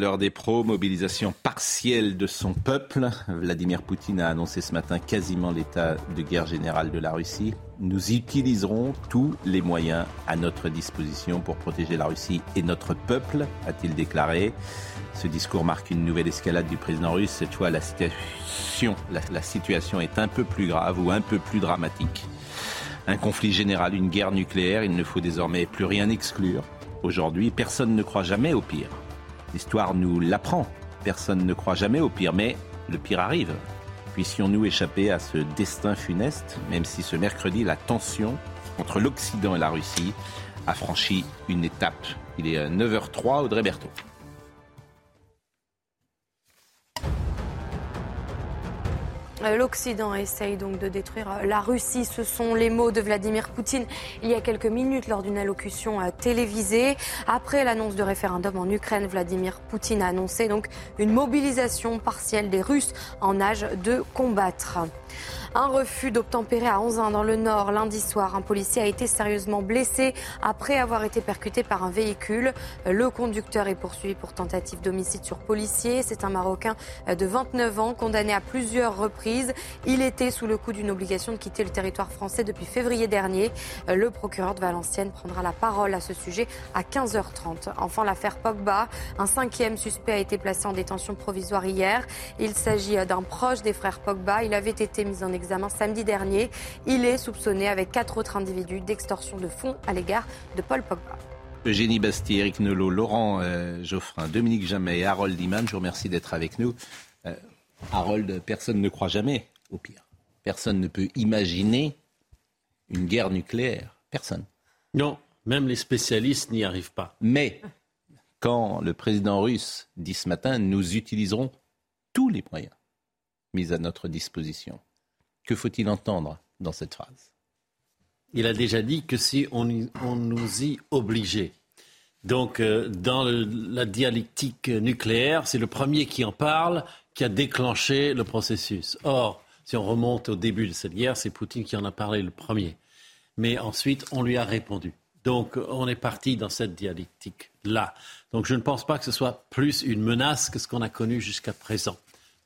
L'heure des pros, mobilisation partielle de son peuple. Vladimir Poutine a annoncé ce matin quasiment l'état de guerre générale de la Russie. Nous utiliserons tous les moyens à notre disposition pour protéger la Russie et notre peuple, a-t-il déclaré. Ce discours marque une nouvelle escalade du président russe. Cette fois, la situation, la, situation est un peu plus grave ou un peu plus dramatique. Un conflit général, une guerre nucléaire, il ne faut désormais plus rien exclure. Aujourd'hui, personne ne croit jamais au pire. L'histoire nous l'apprend. Personne ne croit jamais au pire, mais le pire arrive. Puissions-nous échapper à ce destin funeste, même si ce mercredi, la tension entre l'Occident et la Russie a franchi une étape. Il est euh, 9h03, Audrey Berthaud. L'Occident essaye donc de détruire euh, la Russie. Ce sont les mots de Vladimir Poutine il y a quelques minutes lors d'une allocution euh, télévisée. Après l'annonce de référendum en Ukraine, Vladimir Poutine a annoncé donc une mobilisation partielle des Russes en âge de combattre. Un refus d'obtempérer à Anzin dans le Nord lundi soir. Un policier a été sérieusement blessé après avoir été percuté par un véhicule. Le conducteur est poursuivi pour tentative d'homicide sur policier. C'est un Marocain de 29 ans condamné à plusieurs reprises. Il était sous le coup d'une obligation de quitter le territoire français depuis février dernier. Le procureur de Valenciennes prendra la parole à ce sujet à 15h30. Enfin, l'affaire Pogba. Un cinquième suspect a été placé en détention provisoire hier. Il s'agit d'un proche des frères Pogba. Il avait été mis en examen samedi dernier. Il est soupçonné avec quatre autres individus d'extorsion de fonds à l'égard de Paul Pogba. Eugénie Bastier, Eric Nolot, Laurent euh, Geoffrin, Dominique Jamais et Harold Iman, je vous remercie d'être avec nous. Euh, Harold, personne ne croit jamais au pire. Personne ne peut imaginer une guerre nucléaire. Personne. Non, même les spécialistes n'y arrivent pas. Mais quand le président russe dit ce matin, nous utiliserons tous les moyens mis à notre disposition, que faut-il entendre dans cette phrase? Il a déjà dit que si on, y- on nous y obligeait. Donc, euh, dans le- la dialectique nucléaire, c'est le premier qui en parle qui a déclenché le processus. Or, si on remonte au début de cette guerre, c'est Poutine qui en a parlé le premier. Mais ensuite, on lui a répondu. Donc, on est parti dans cette dialectique-là. Donc, je ne pense pas que ce soit plus une menace que ce qu'on a connu jusqu'à présent.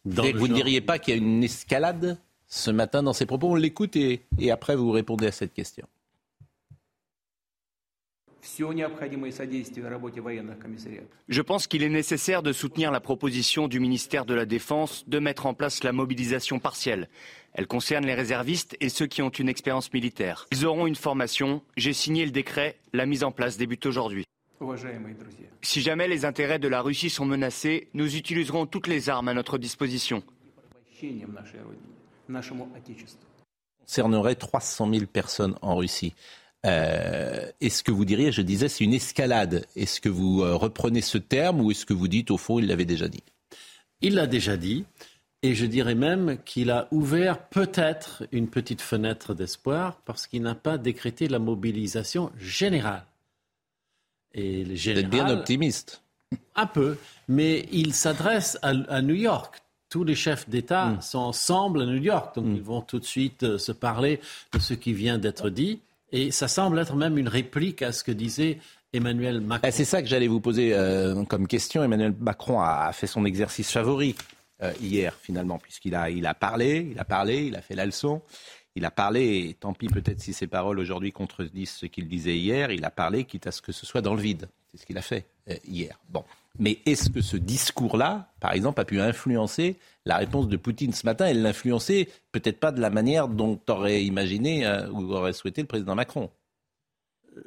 Dans Vous ne diriez pas qu'il y a une escalade? ce matin dans ses propos. On l'écoute et, et après vous répondez à cette question. Je pense qu'il est nécessaire de soutenir la proposition du ministère de la Défense de mettre en place la mobilisation partielle. Elle concerne les réservistes et ceux qui ont une expérience militaire. Ils auront une formation. J'ai signé le décret. La mise en place débute aujourd'hui. Si jamais les intérêts de la Russie sont menacés, nous utiliserons toutes les armes à notre disposition. Concernerait 300 000 personnes en Russie. Euh, est-ce que vous diriez, je disais, c'est une escalade? Est-ce que vous euh, reprenez ce terme ou est-ce que vous dites, au fond, il l'avait déjà dit? Il l'a déjà dit. Et je dirais même qu'il a ouvert peut-être une petite fenêtre d'espoir parce qu'il n'a pas décrété la mobilisation générale. Et général, Vous êtes bien optimiste. Un peu. Mais il s'adresse à New York. Tous les chefs d'État Mm. sont ensemble à New York, donc ils vont tout de suite euh, se parler de ce qui vient d'être dit. Et ça semble être même une réplique à ce que disait Emmanuel Macron. Ah, c'est ça que j'allais vous poser euh, comme question. Emmanuel Macron a, a fait son exercice favori euh, hier, finalement, puisqu'il a, il a parlé, il a parlé, il a fait la leçon. Il a parlé, et tant pis peut-être si ses paroles aujourd'hui contredisent ce qu'il disait hier, il a parlé quitte à ce que ce soit dans le vide. C'est ce qu'il a fait euh, hier. Bon. Mais est-ce que ce discours-là, par exemple, a pu influencer la réponse de Poutine ce matin? Elle l'influençait peut-être pas de la manière dont aurait imaginé euh, ou aurait souhaité le président Macron.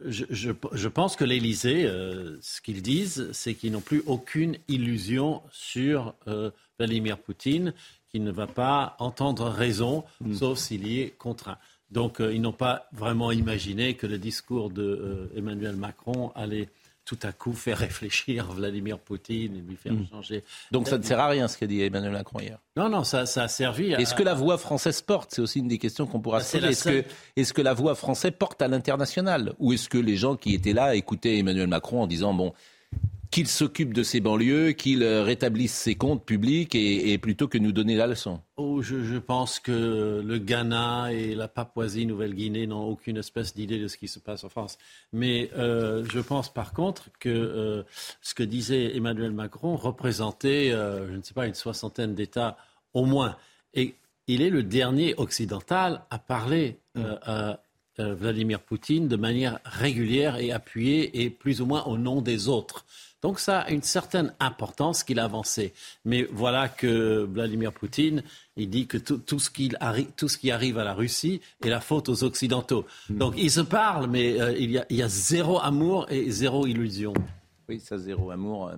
je, je- je pense que l'Élysée, euh, ce qu'ils disent, c'est qu'ils n'ont plus aucune illusion sur euh, Vladimir Poutine, qu'il ne va pas entendre raison, sauf s'il y est contraint. Donc ils n'ont pas vraiment imaginé que le discours d'Emmanuel Macron allait tout à coup faire réfléchir Vladimir Poutine et lui faire hmm. changer. Donc ça ne sert à rien ce qu'a dit Emmanuel Macron hier. Non, non, ça, ça a servi à... Est-ce que la voix française porte? C'est aussi une des questions qu'on pourra bah, se poser. Est-ce que, est que la voix française porte à l'international? Ou est-ce que les gens qui étaient là écoutaient Emmanuel Macron en disant, bon, qu'il s'occupe de ses banlieues, qu'il euh, rétablisse ses comptes publics et, plutôt que nous donner la leçon oh, je, pense que le Ghana et la Papouasie-Nouvelle-Guinée n'ont aucune espèce d'idée de ce qui se passe en France. Mais euh, je pense par contre que euh, ce que disait Emmanuel Macron représentait, je ne sais pas, une soixantaine d'États au moins. Et il est le dernier occidental à parler à Vladimir Poutine de manière régulière et appuyée et plus ou moins au nom des autres. Donc ça a une certaine importance qu'il a avancé. Mais voilà que Vladimir Poutine, il dit que tout, ce, qui arrive, tout ce qui arrive à la Russie est la faute aux Occidentaux. Hmm. Donc ils se parlent, mais euh, il, y a, zéro amour et zéro illusion. Oui, ça, zéro amour. Euh,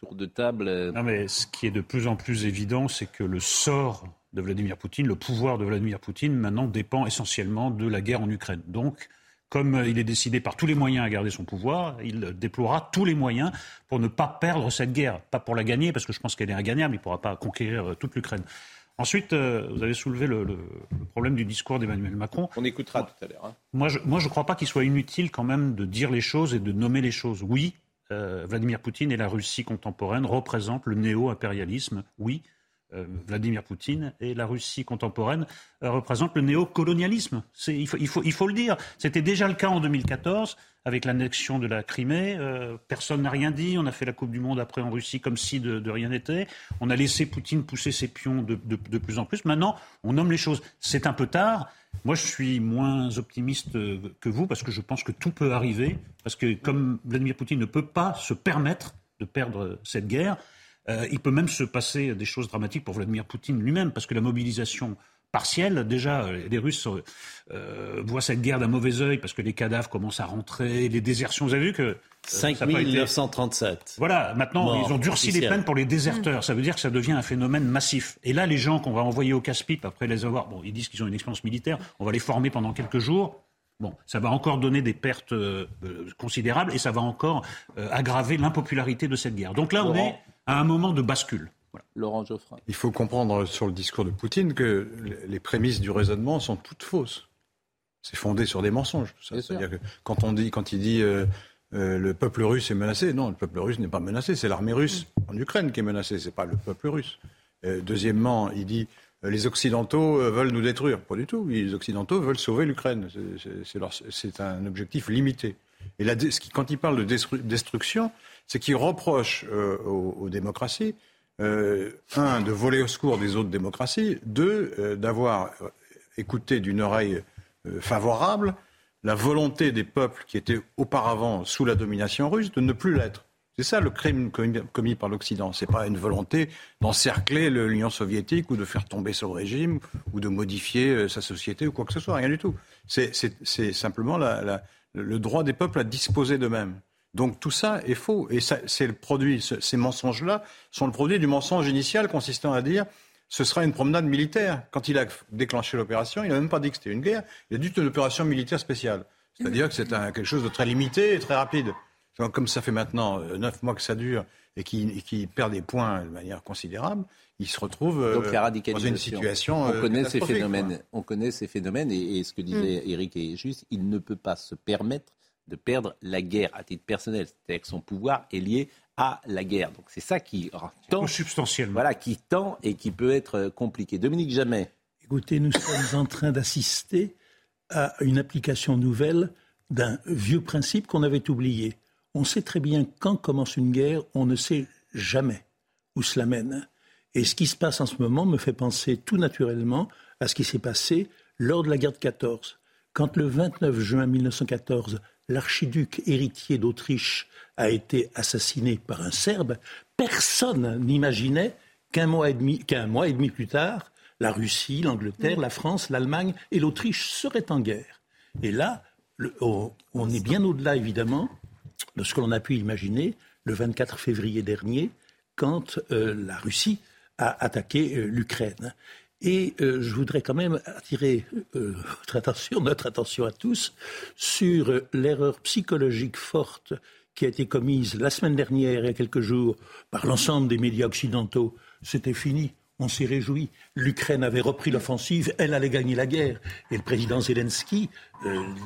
tour de table. Euh. Non, mais ce qui est de plus en plus évident, c'est que le sort de Vladimir Poutine, le pouvoir de Vladimir Poutine, maintenant dépend essentiellement de la guerre en Ukraine. Donc, comme il est décidé par tous les moyens à garder son pouvoir, il déploiera tous les moyens pour ne pas perdre cette guerre. Pas pour la gagner, parce que je pense qu'elle est ingagnable, il ne pourra pas conquérir euh, toute l'Ukraine. Ensuite, euh, vous avez soulevé le, problème du discours d'Emmanuel Macron. On écoutera tout à l'heure. Hein. Moi, je ne crois pas qu'il soit inutile quand même de dire les choses et de nommer les choses. Oui, euh, Vladimir Poutine et la Russie contemporaine représentent le néo-impérialisme. Oui, euh, Vladimir Poutine et la Russie contemporaine euh, représentent le néocolonialisme. Il faut, le dire. C'était déjà le cas en 2014 avec l'annexion de la Crimée. Euh, personne n'a rien dit. On a fait la Coupe du Monde après en Russie comme si de, rien n'était. On a laissé Poutine pousser ses pions de, plus en plus. Maintenant, on nomme les choses. C'est un peu tard. Moi, je suis moins optimiste que vous parce que je pense que tout peut arriver. Parce que comme Vladimir Poutine ne peut pas se permettre de perdre cette guerre, euh, il peut même se passer des choses dramatiques pour Vladimir Poutine lui-même, parce que la mobilisation partielle, déjà, euh, les Russes euh, voient cette guerre d'un mauvais œil, parce que les cadavres commencent à rentrer, les désertions, vous avez vu que... 5937. Voilà, maintenant, ils ont durci les peines pour les déserteurs. Ça veut dire que ça devient un phénomène massif. Et là, les gens qu'on va envoyer au casse-pipe après les avoir, bon, ils disent qu'ils ont une expérience militaire, on va les former pendant quelques jours. Bon, ça va encore donner des pertes considérables et ça va encore aggraver l'impopularité de cette guerre. Donc là, on est à un moment de bascule. Laurent Geoffrin. Il faut comprendre sur le discours de Poutine que les prémices du raisonnement sont toutes fausses. C'est fondé sur des mensonges. C'est-à-dire que quand on dit, quand il dit euh, euh, le peuple russe est menacé, non, le peuple russe n'est pas menacé. C'est l'armée russe en Ukraine qui est menacée. C'est pas le peuple russe. Euh, deuxièmement, il dit les Occidentaux veulent nous détruire. Pas du tout. Les Occidentaux veulent sauver l'Ukraine. C'est un objectif limité. Et là, quand il parle de destruction, c'est qu'il reproche euh, aux, démocraties, euh, un, de voler au secours des autres démocraties, deux, euh, d'avoir écouté d'une oreille favorable la volonté des peuples qui étaient auparavant sous la domination russe de ne plus l'être. C'est ça le crime commis par l'Occident. Ce n'est pas une volonté d'encercler l'Union soviétique ou de faire tomber son régime ou de modifier sa société ou quoi que ce soit. Rien du tout. C'est simplement le droit des peuples à disposer d'eux-mêmes. Donc tout ça est faux. Et c'est le produit, ces mensonges-là sont le produit du mensonge initial consistant à dire ce sera une promenade militaire. Quand il a déclenché l'opération, il n'a même pas dit que c'était une guerre, il a dit que c'était une opération militaire spéciale. C'est-à-dire que c'est quelque chose de très limité et très rapide. Comme ça fait maintenant euh, neuf mois que ça dure et qui perd des points de manière considérable, il se retrouve Donc, la dans une situation. On euh, connaît ces phénomènes. On connaît ces phénomènes et, ce que disait mm. Eric est juste. Il ne peut pas se permettre de perdre la guerre à titre personnel. C'est-à-dire que son pouvoir est lié à la guerre. Donc c'est ça qui tend, substantiellement. Voilà, qui tend et qui peut être compliqué. Dominique Jamais. Écoutez, nous sommes en train d'assister à une application nouvelle d'un vieux principe qu'on avait oublié. On sait très bien quand commence une guerre, on ne sait jamais où cela mène. Et ce qui se passe en ce moment me fait penser tout naturellement à ce qui s'est passé lors de la guerre de 14. Quand le 29 juin 1914, l'archiduc héritier d'Autriche a été assassiné par un Serbe, personne n'imaginait qu'un mois, et demi, plus tard, la Russie, l'Angleterre, la France, l'Allemagne et l'Autriche seraient en guerre. Et là, on, est bien au-delà, évidemment, de ce que l'on a pu imaginer le 24 février dernier, quand euh, la Russie a attaqué euh, l'Ukraine. Et euh, je voudrais quand même attirer euh, votre attention, notre attention à tous, sur euh, l'erreur psychologique forte qui a été commise la semaine dernière, il y a quelques jours, par l'ensemble des médias occidentaux. C'était fini. On s'est réjoui. L'Ukraine avait repris l'offensive, elle allait gagner la guerre. Et le président Zelensky,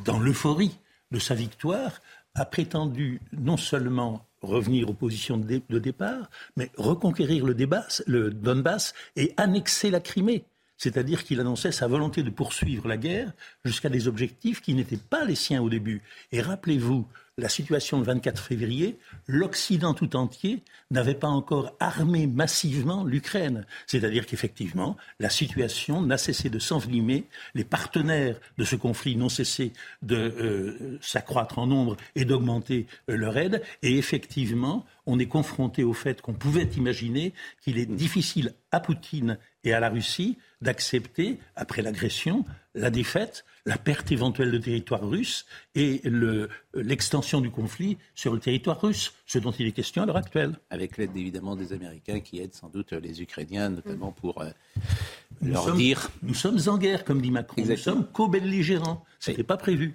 dans l'euphorie de sa victoire, a prétendu non seulement revenir aux positions de, départ, mais reconquérir le, Donbass et annexer la Crimée. C'est-à-dire qu'il annonçait sa volonté de poursuivre la guerre jusqu'à des objectifs qui n'étaient pas les siens au début. Et rappelez-vous, la situation le 24 février, l'Occident tout entier n'avait pas encore armé massivement l'Ukraine. C'est-à-dire qu'effectivement, la situation n'a cessé de s'envenimer, les partenaires de ce conflit n'ont cessé de euh, s'accroître en nombre et d'augmenter euh, leur aide, et effectivement, on est confronté au fait qu'on pouvait imaginer qu'il est difficile à Poutine et à la Russie d'accepter, après l'agression, la défaite, la perte éventuelle de territoire russe et l'extension du conflit sur le territoire russe, ce dont il est question à l'heure actuelle. Avec l'aide évidemment des Américains qui aident sans doute les Ukrainiens, notamment pour euh, leur dire. Nous sommes en guerre, comme dit Macron. Nous sommes co-belligérants. Ce n'était pas prévu.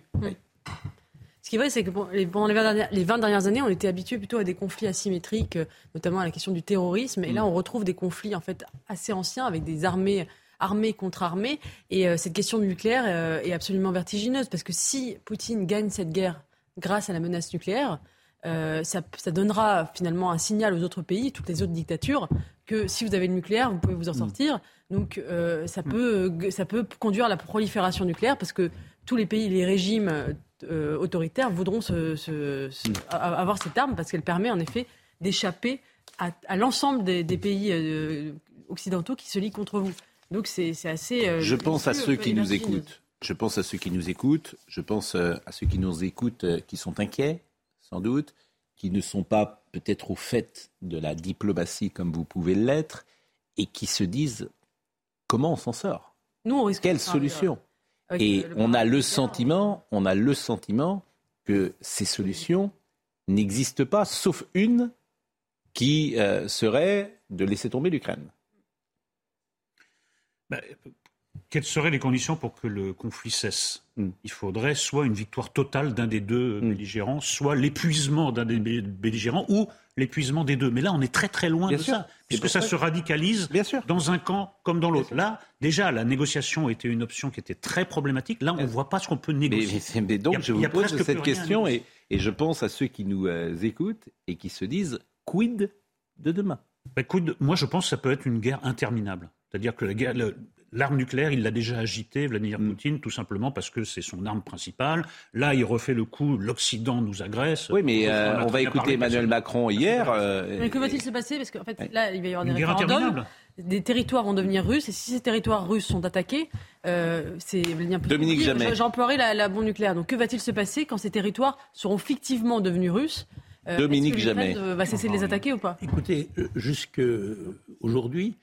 Ce qui est vrai, c'est que pendant les 20, dernières, années, on était habitué plutôt à des conflits asymétriques, euh, notamment à la question du terrorisme. Et là, mm. on retrouve des conflits en fait assez anciens avec des armées armée contre armée. Et euh, cette question nucléaire euh, est absolument vertigineuse, parce que si Poutine gagne cette guerre grâce à la menace nucléaire, euh, ça, donnera finalement un signal aux autres pays, toutes les autres dictatures, que si vous avez le nucléaire, vous pouvez vous en mm. sortir. Donc ça, mm. peut, ça peut conduire à la prolifération nucléaire, parce que tous les pays, les régimes autoritaires voudront se, mm. avoir cette arme, parce qu'elle permet en effet d'échapper à, l'ensemble des, des pays occidentaux qui se lient contre vous. Donc c'est assez. Euh, je pense à ceux qui nous écoutent. Je pense à ceux qui nous écoutent. Je pense euh, à ceux qui nous écoutent, euh, qui sont inquiets, sans doute, qui ne sont pas peut-être au fait de la diplomatie comme vous pouvez l'être, et qui se disent comment on s'en sort? Nous, on risque Quelle solution? Et on a le sentiment, on a le sentiment que ces solutions n'existent pas, sauf une qui serait de laisser tomber l'Ukraine. Bah, quelles seraient les conditions pour que le conflit cesse hmm. Il faudrait soit une victoire totale d'un des deux hmm. belligérants, soit l'épuisement d'un des belligérants, ou l'épuisement des deux. Mais là, on est très très loin de ça, puisque ça, se radicalise dans un camp comme dans l'autre. Là, déjà, la négociation était une option qui était très problématique. Là, on ne voit pas ce qu'on peut négocier. Mais, donc, je vous pose cette question, et, je pense à ceux qui nous euh, écoutent et qui se disent quid de demain? Bah, Moi, je pense que ça peut être une guerre interminable. C'est-à-dire que l'arme nucléaire, il l'a déjà agitée, Vladimir mm. Poutine, tout simplement parce que c'est son arme principale. Là, il refait le coup, l'Occident nous agresse. Oui, mais euh, on va écouter Emmanuel Macron hier. Euh, mais que va-t-il se passer? Parce qu'en fait, là, il va y avoir des référendums. Des territoires vont devenir russes, et si ces territoires russes sont attaqués, euh, c'est Vladimir Poutine. Dominique Jamais. J'emploierai la, la bombe nucléaire. Donc, que va-t-il se passer quand ces territoires seront fictivement devenus russes Dominique Jamais. Va cesser de les attaquer ou pas? Écoutez, jusque aujourd'hui,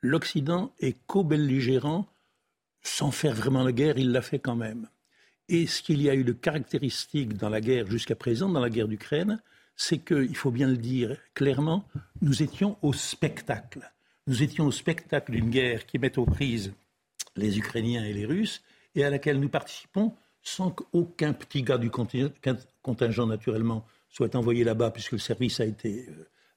l'Occident est co-belligérant sans faire vraiment la guerre, il l'a fait quand même. Et ce qu'il y a eu de caractéristique dans la guerre jusqu'à présent, dans la guerre d'Ukraine, c'est qu'il faut bien le dire clairement, nous étions au spectacle. Nous étions au spectacle d'une guerre qui met aux prises les Ukrainiens et les Russes et à laquelle nous participons sans qu'aucun petit gars du contingent, naturellement, soit envoyé là-bas, puisque le service a été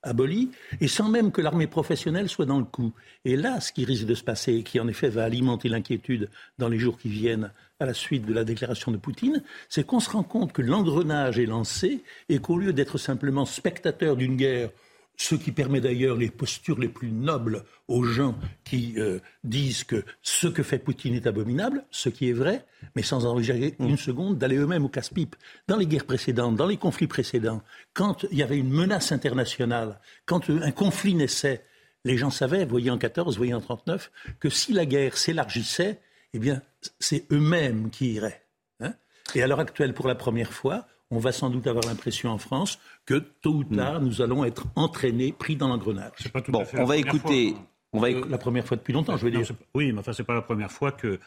euh, aboli, et sans même que l'armée professionnelle soit dans le coup. Et là, ce qui risque de se passer, et qui en effet va alimenter l'inquiétude dans les jours qui viennent à la suite de la déclaration de Poutine, c'est qu'on se rend compte que l'engrenage est lancé et qu'au lieu d'être simplement spectateur d'une guerre ce qui permet d'ailleurs les postures les plus nobles aux gens qui euh, disent que ce que fait Poutine est abominable, ce qui est vrai, mais sans enregistrer une seconde, d'aller eux-mêmes au casse-pipe. Dans les guerres précédentes, dans les conflits précédents, quand il y avait une menace internationale, quand un conflit naissait, les gens savaient, voyez en 14, voyez en 39, que si la guerre s'élargissait, eh bien, c'est eux-mêmes qui iraient. Hein. Et à l'heure actuelle, pour la première fois, on va sans doute avoir l'impression en France que tôt ou tard, hmm. nous allons être entraînés, pris dans l'engrenage. Bon, on va écouter. On va La première fois depuis longtemps, je veux dire. oui, mais enfin, c'est pas la première fois que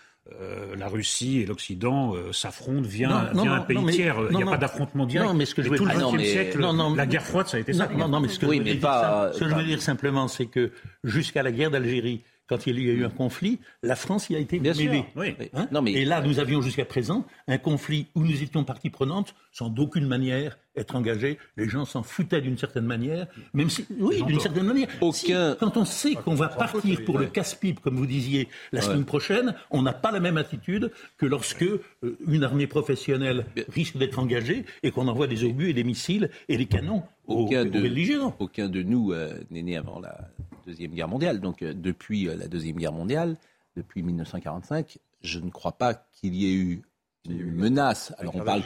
euh, la Russie et l'Occident euh, s'affrontent via, un pays tiers. Il n'y a pas d'affrontement direct. Non, mais ce que je veux dire, la guerre froide, ça a été ça. Non, mais ce que, je, veux dire, ce que je veux dire simplement, c'est que jusqu'à la guerre d'Algérie, quand il y a eu un conflit, la France y a été mêlée. Hein non, mais... Et là, nous avions jusqu'à présent un conflit où nous étions partie prenante sans d'aucune manière être engagés. Les gens s'en foutaient d'une certaine manière, même si, oui, d'une certaine manière. Aucun... quand on sait qu'on va partir pour le casse-pipe, comme vous disiez, la semaine prochaine, on n'a pas la même attitude que lorsque euh, une armée professionnelle risque d'être engagée et qu'on envoie des obus et des missiles et des canons aucun de, Aucun de nous euh, n'est né avant la Deuxième Guerre mondiale. Donc euh, depuis la Deuxième Guerre mondiale, depuis 1945, je ne crois pas qu'il y ait eu une menace. Alors on parle,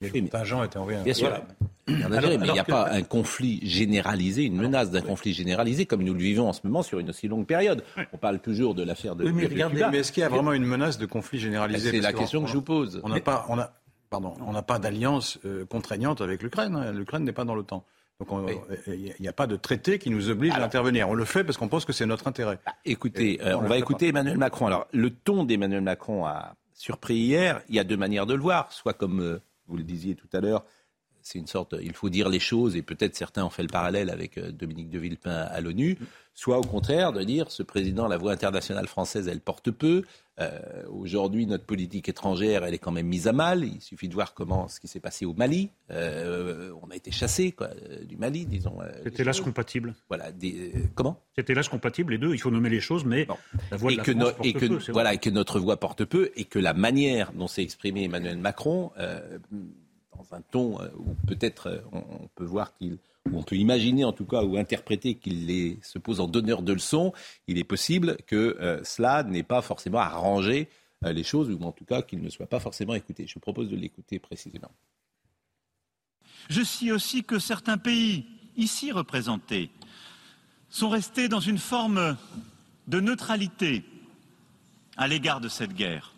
les contingents étaient envoyés. Bien sûr. mais il n'y a pas un conflit généralisé, une menace d'un conflit généralisé comme nous le vivons en ce moment sur une aussi longue période. On parle toujours de l'affaire de. Oui, mais, mais est-ce qu'il y a vraiment une menace de conflit généralisé? C'est la question que je vous pose. On n'a pas, on a, pardon, on n'a pas d'alliance euh, contraignante avec l'Ukraine. Hein. L'Ukraine n'est pas dans l'OTAN. Donc il n'y a pas de traité qui nous oblige à intervenir. On le fait parce qu'on pense que c'est notre intérêt. Bah, écoutez, euh, on, va écouter Emmanuel Macron. Alors le ton d'Emmanuel Macron a surpris hier. Il y a deux manières de le voir. Soit comme euh, vous le disiez tout à l'heure, c'est une sorte, il faut dire les choses, et peut-être certains ont fait le parallèle avec euh, Dominique de Villepin à l'ONU, soit au contraire de dire ce président, la voix internationale française, elle porte peu. Euh, aujourd'hui, notre politique étrangère, elle est quand même mise à mal. Il suffit de voir comment ce qui s'est passé au Mali. Euh, on a été chassé du Mali, disons. C'était l'âge compatible. Voilà. Des, comment? C'était l'âge compatible, les deux. Il faut nommer les choses, mais la voix de la que France porte et que, peu, voilà, et que notre voix porte peu, et que la manière dont s'est exprimé Emmanuel Macron dans un ton euh, où peut-être euh, on, peut voir qu'il on peut imaginer en tout cas ou interpréter qu'il se pose en donneur de leçons, il est possible que euh, cela n'ait pas forcément arrangé les choses, ou en tout cas qu'il ne soit pas forcément écouté. Je propose de l'écouter précisément. Je sais aussi que certains pays, ici représentés, sont restés dans une forme de neutralité à l'égard de cette guerre.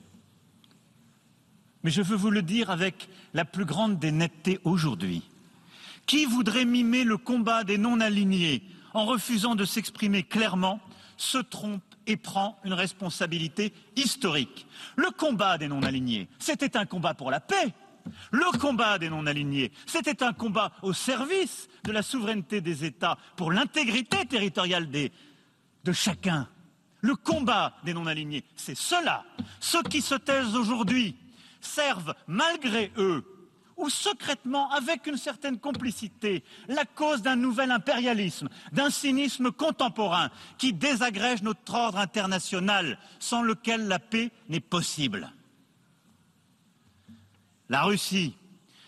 Mais je veux vous le dire avec la plus grande des aujourd'hui. Qui voudrait mimer le combat des non-alignés en refusant de s'exprimer clairement se trompe et prend une responsabilité historique. Le combat des non-alignés, c'était un combat pour la paix. Le combat des non-alignés, c'était un combat au service de la souveraineté des États, pour l'intégrité territoriale de chacun. Le combat des non-alignés, c'est cela. Ceux qui se taisent aujourd'hui servent malgré eux ou secrètement, avec une certaine complicité, la cause d'un nouvel impérialisme, d'un cynisme contemporain qui désagrège notre ordre international, sans lequel la paix n'est possible. La Russie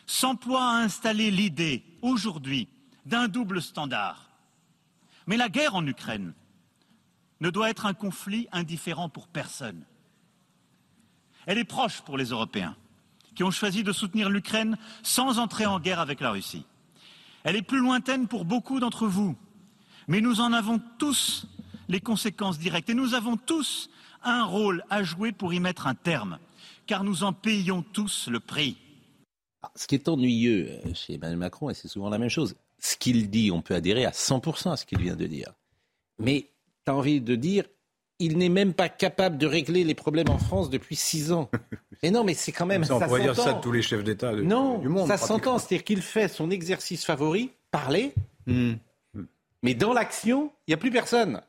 s'emploie à installer l'idée, aujourd'hui, d'un double standard. Mais la guerre en Ukraine ne doit être un conflit indifférent pour personne. Elle est proche pour les Européens, qui ont choisi de soutenir l'Ukraine sans entrer en guerre avec la Russie. Elle est plus lointaine pour beaucoup d'entre vous, mais nous en avons tous les conséquences directes et nous avons tous un rôle à jouer pour y mettre un terme, car nous en payons tous le prix. Ah, ce qui est ennuyeux euh, chez Emmanuel Macron, et c'est souvent la même chose, ce qu'il dit, on peut adhérer à 100% à ce qu'il vient de dire. Mais tu as envie de dire, il n'est même pas capable de régler les problèmes en France depuis six ans. Et non, mais c'est quand même. Ça, on pourrait dire ça de tous les chefs d'État du monde. Ça s'entend, c'est-à-dire qu'il fait son exercice favori, parler, hmm. mais dans l'action, il n'y a plus personne.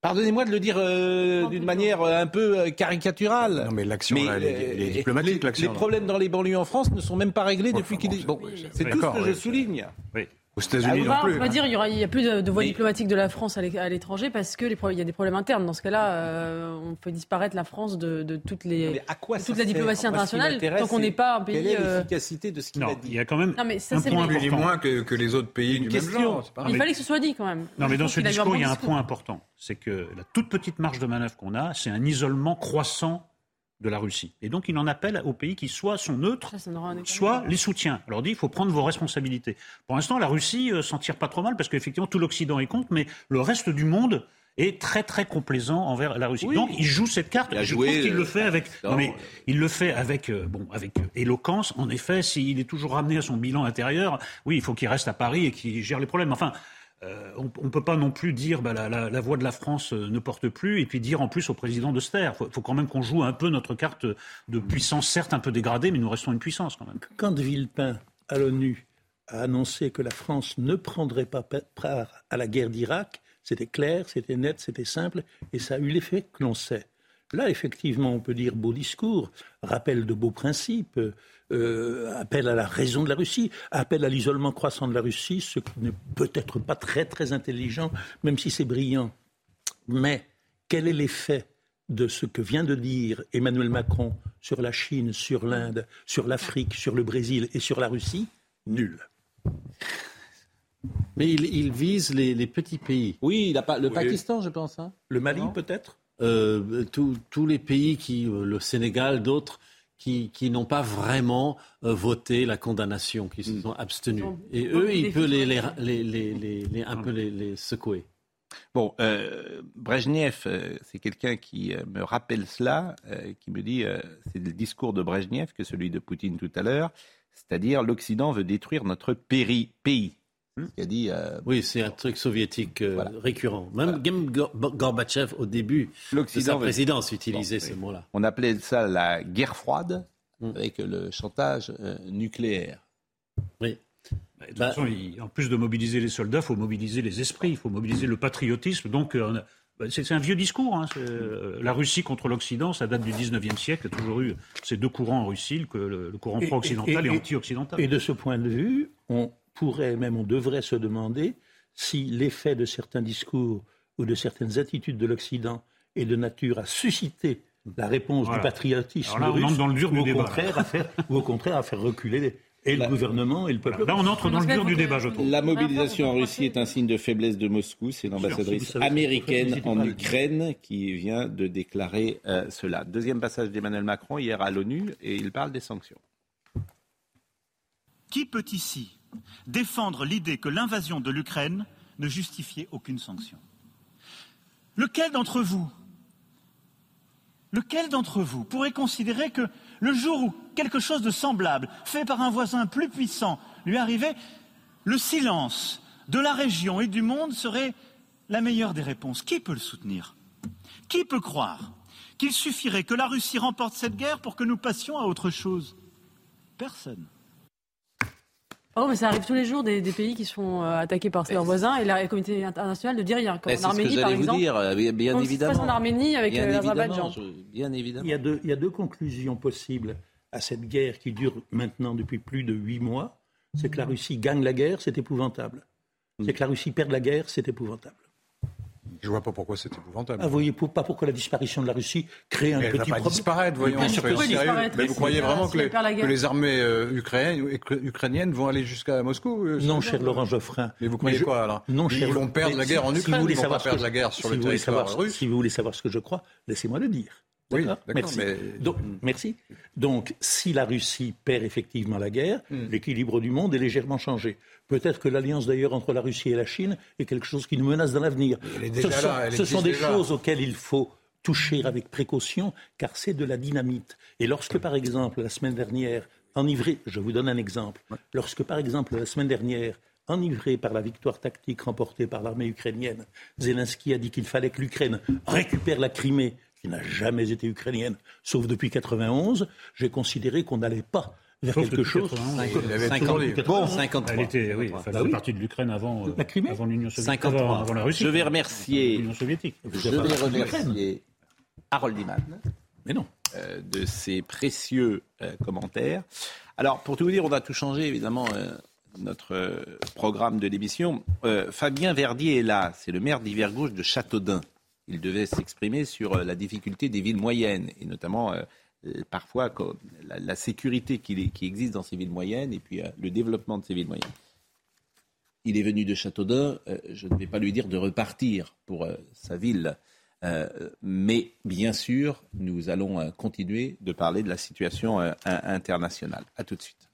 Pardonnez-moi de le dire euh, d'une manière euh, un peu euh, caricaturale. Non, mais l'action, elle, est diplomatique. Les, les problèmes dans les banlieues en France ne sont même pas réglés depuis qu'il est. Bon, c'est tout ce que je souligne. Oui. Aux États-Unis ah, non plus. On va dire il n'y a plus de, voix diplomatiques de la France à l'étranger parce qu'il y a des problèmes internes. Dans ce cas-là, euh, on fait disparaître la France de, toutes les, toute la diplomatie internationale tant qu'on n'est pas un pays. Quelle est euh, l'efficacité de ce qu'il a dit Il y a quand même non, mais ça, un point important. moins que, que, les autres pays du même genre. il fallait que ce soit dit quand même. Non, mais dans ce discours, il y a un point important. C'est que la toute petite marge de manœuvre qu'on a, c'est un isolement croissant de la Russie. Et donc il en appelle aux pays qui soit sont neutres, soit les soutiens. Alors dit, il faut prendre vos responsabilités. Pour l'instant, la Russie euh, s'en tire pas trop mal parce qu'effectivement tout l'Occident est contre, mais le reste du monde est très très complaisant envers la Russie. Donc il joue cette carte. Il je trouve qu'il le fait avec, non, mais il le fait avec euh, bon avec euh, éloquence. En effet, s'il est toujours ramené à son bilan intérieur, oui, il faut qu'il reste à Paris et qu'il gère les problèmes. Enfin, euh, on ne peut pas non plus dire bah, la, voix de la France euh, ne porte plus et puis dire en plus au président de se. Il faut, quand même qu'on joue un peu notre carte de puissance, certes un peu dégradée, mais nous restons une puissance quand même. Quand Villepin, à l'ONU, a annoncé que la France ne prendrait pas part à la guerre d'Irak, C'était clair, c'était net, c'était simple, et ça a eu l'effet que l'on sait. Là, effectivement, on peut dire beau discours, rappel de beaux principes, euh, appel à la raison de la Russie, appel à l'isolement croissant de la Russie, ce qui n'est peut-être pas très très intelligent, même si c'est brillant. Mais quel est l'effet de ce que vient de dire Emmanuel Macron sur la Chine, sur l'Inde, sur l'Afrique, sur le Brésil et sur la Russie? Nul. Mais il, vise les, petits pays. Oui, il le Pakistan, je pense. Hein. Le Mali, peut-être? Euh, Tous les pays qui, euh, le Sénégal, d'autres, qui, n'ont pas vraiment euh, voté la condamnation, qui se mm. sont abstenus. Et eux, il peut les, les, un peu les, secouer. Bon, euh, Brezhnev, c'est quelqu'un qui me rappelle cela, qui me dit, c'est le discours de Brezhnev que celui de Poutine tout à l'heure, c'est-à-dire l'Occident veut détruire notre pays. Hmm? a dit, euh, oui, c'est un truc soviétique euh, récurrent. Même, Gorbatchev, au début de sa présidence, utilisait ce mot-là. On appelait ça la guerre froide hmm. avec le chantage euh, nucléaire. Oui. Bah, de toute façon, en plus de mobiliser les soldats, il faut mobiliser les esprits, il faut mobiliser le patriotisme. Donc, bah, c'est un vieux discours. Hein. La Russie contre l'Occident, ça date du 19e siècle. Il y a toujours eu ces deux courants en Russie, le, courant pro-occidental et, et anti-occidental. Et de ce point de vue, on, pourrait, même on devrait se demander si l'effet de certains discours ou de certaines attitudes de l'Occident est de nature à susciter la réponse du patriotisme russe, dans le dur ou, au contraire, à faire, ou au contraire à faire reculer et le gouvernement et le peuple. Là, on entre dans le dur du débat, je trouve. La mobilisation en Russie est un signe de faiblesse de Moscou. C'est l'ambassadrice américaine en Ukraine qui vient de déclarer euh, cela. Deuxième passage d'Emmanuel Macron hier à l'ONU et il parle des sanctions. Qui peut ici défendre l'idée que l'invasion de l'Ukraine ne justifiait aucune sanction. Lequel d'entre vous Lequel d'entre vous pourrait considérer que le jour où quelque chose de semblable, fait par un voisin plus puissant, lui arrivait, le silence de la région et du monde serait la meilleure des réponses? Qui peut le soutenir? Qui peut croire qu'il suffirait que la Russie remporte cette guerre pour que nous passions à autre chose? Personne. Oh, mais ça arrive tous les jours des, pays qui sont euh, attaqués par leurs voisins et la communauté internationale ne dit rien. Comme en Arménie, par exemple. Vous dire, euh, bien, évidemment. Se en Arménie avec bien l'Azerbaïdjan. Bien évidemment. Il y, a deux, il y a deux conclusions possibles à cette guerre qui dure maintenant depuis plus de huit mois. C'est que la Russie gagne la guerre, c'est épouvantable. C'est que la Russie perd la guerre, c'est épouvantable. Je ne vois pas pourquoi c'est épouvantable. Ah, vous voyez pas pourquoi la disparition de la Russie crée un petit problème. Elle va disparaître, voyons. Mais vous croyez vraiment que les, armées euh, ukrainiennes, vont aller jusqu'à Moscou euh, Non, cher Laurent Geoffrin. Mais vous croyez quoi alors Non, cher Ils vont perdre la guerre en Ukraine, ils vont pas perdre la guerre sur le territoire russe. Si vous voulez savoir ce que je crois, laissez-moi le dire. Oui, merci. Mais... Donc, merci. Donc, si la Russie perd effectivement la guerre, hmm. l'équilibre du monde est légèrement changé. Peut-être que l'alliance d'ailleurs entre la Russie et la Chine est quelque chose qui nous menace dans l'avenir. Ce sont, des choses auxquelles il faut toucher avec précaution, car c'est de la dynamite. Et lorsque, par exemple, la semaine dernière, enivré, je vous donne un exemple, lorsque, par exemple, la semaine dernière, enivré par la victoire tactique remportée par l'armée ukrainienne, Zelensky a dit qu'il fallait que l'Ukraine récupère la Crimée qui n'a jamais été ukrainienne, sauf depuis 1991, j'ai considéré qu'on n'allait pas vers quelque chose. 50, bon, 53. Elle était, oui, enfin, bah oui. partie de l'Ukraine avant, euh, avant l'Union soviétique, avant, avant, la Russie. Je vais remercier, l'Union soviétique. Je vais remercier Harold Iman. Mais non. Euh, de ses précieux euh, commentaires. Alors, pour tout vous dire, on a tout changé, évidemment, euh, notre programme de l'émission. Fabien Verdier est là, c'est le maire d'Hiver-Gauche de Châteaudun il devait s'exprimer sur euh, la difficulté des villes moyennes, et notamment euh, parfois la, sécurité qui, existe dans ces villes moyennes, et puis euh, le développement de ces villes moyennes. Il est venu de Châteaudun, je ne vais pas lui dire de repartir pour sa ville, mais bien sûr, nous allons continuer de parler de la situation internationale. A tout de suite.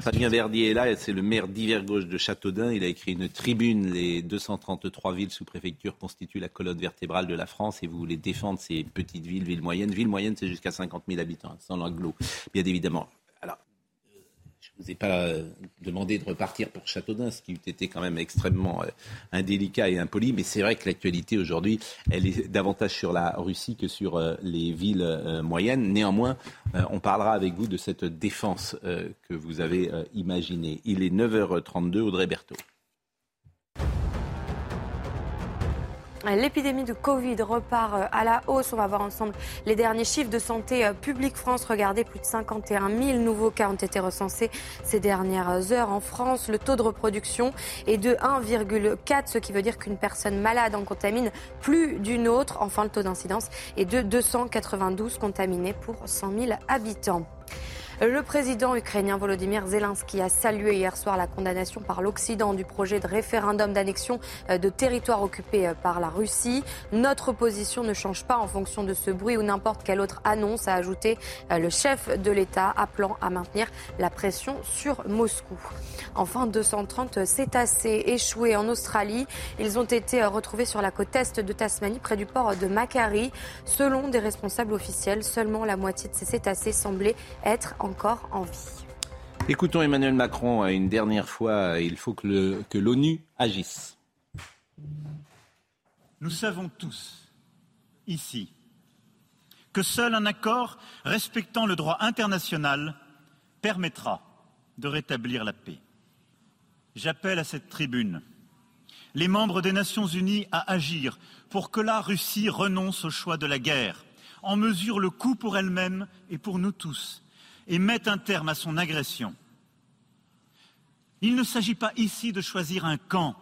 Fabien Verdier est là, c'est le maire d'Hiver-Gauche de Châteaudun. Il a écrit une tribune. Les 233 villes sous préfecture constituent la colonne vertébrale de la France et vous voulez défendre ces petites villes, villes moyennes. Villes moyennes, c'est jusqu'à 50 000 habitants, sans l'anglo, bien évidemment. Alors, je ne vous ai pas euh, demandé de repartir pour Châteaudun, ce qui eût été quand même extrêmement euh, indélicat et impoli, mais c'est vrai que l'actualité aujourd'hui, elle est davantage sur la Russie que sur euh, les villes moyennes. Néanmoins, on parlera avec vous de cette défense que vous avez imaginée. Il est 9h32, Audrey Berthaud. L'épidémie de Covid repart euh, à la hausse. On va voir ensemble les derniers chiffres de santé euh, publique France. Regardez, plus de 51 000 nouveaux cas ont été recensés ces dernières heures en France. Le taux de reproduction est de 1,4, ce qui veut dire qu'une personne malade en contamine plus d'une autre. Enfin, le taux d'incidence est de 292 contaminés pour 100 000 habitants. Le président ukrainien Volodymyr Zelensky a salué hier soir la condamnation par l'Occident du projet de référendum d'annexion euh, de territoires occupés euh, par la Russie. Notre position ne change pas en fonction de ce bruit ou n'importe quelle autre annonce, a ajouté euh, le chef de l'État, appelant à maintenir la pression sur Moscou. Enfin, 230 cétacés échoués en Australie. Ils ont été retrouvés sur la côte est de Tasmanie, près du port de Macquarie. Selon des responsables officiels, seulement la moitié de ces cétacés semblait être encore en vie. Écoutons Emmanuel Macron une dernière fois. Il faut que l'ONU agisse. Nous savons tous, ici, que seul un accord respectant le droit international permettra de rétablir la paix. J'appelle à cette tribune les membres des Nations Unies à agir pour que la Russie renonce au choix de la guerre, en mesure le coût pour elle-même et pour nous tous, et mette un terme à son agression. Il ne s'agit pas ici de choisir un camp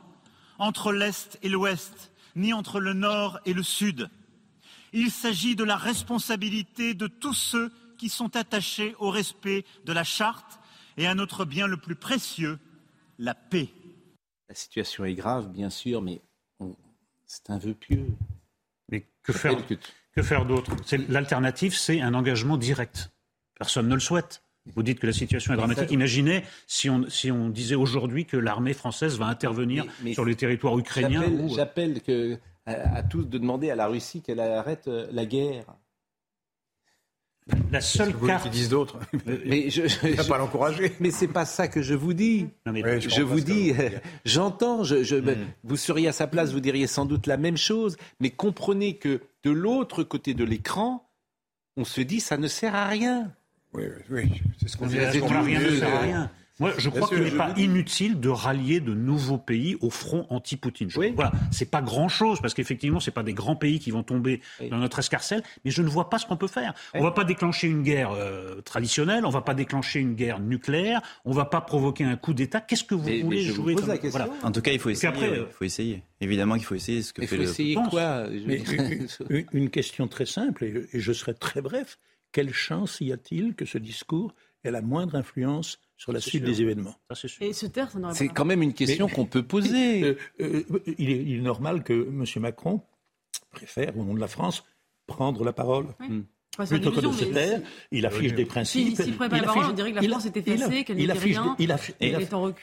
entre l'Est et l'Ouest, ni entre le Nord et le Sud. Il s'agit de la responsabilité de tous ceux qui sont attachés au respect de la charte et à notre bien le plus précieux, la paix. La situation est grave, bien sûr, mais c'est un vœu pieux. Mais que faire, que faire d'autre? L'alternative, c'est un engagement direct. Personne ne le souhaite. Vous dites que la situation est dramatique. Imaginez si on, si on disait aujourd'hui que l'armée française va intervenir sur les territoires ukrainiens. J'appelle à, tous de demander à la Russie qu'elle arrête euh, la guerre. La seule carte. disent d'autres. Mais je, ne pas l'encourager. Mais c'est pas ça que je vous dis. je, vous dis, j'entends. Je, hmm. Vous seriez à sa place, vous diriez sans doute la même chose. Mais comprenez que de l'autre côté de l'écran, on se dit ça ne sert à rien. Oui, oui, c'est ce qu'on dit. Rien ne sert à rien. Moi, je crois qu'il n'est pas inutile de rallier de nouveaux pays au front anti-Poutine. Oui. Voilà, c'est pas grand-chose parce qu'effectivement, c'est pas des grands pays qui vont tomber dans notre escarcelle, mais je ne vois pas ce qu'on peut faire. On On va pas déclencher une guerre euh, traditionnelle, on va pas déclencher une guerre nucléaire, on va pas provoquer un coup d'État. Qu'est-ce que vous voulez jouer comme... voilà. En tout cas, il faut essayer. Après, il faut essayer. Évidemment qu'il faut essayer ce que fait faut essayer quoi une, une, question très simple et je serai très bref. Quelle chance y a-t-il que ce discours ait la moindre influence sur la suite des événements? Et se taire, C'est quand même une question qu'on peut poser. Euh, euh, il, est, normal que M. Macron préfère, au nom de la France, prendre la parole. Hmm. Plutôt que de se taire, il affiche des principes. Si, si pas la parole, on dirait que la France est effacée, qu'elle n'était rien, il, affiche,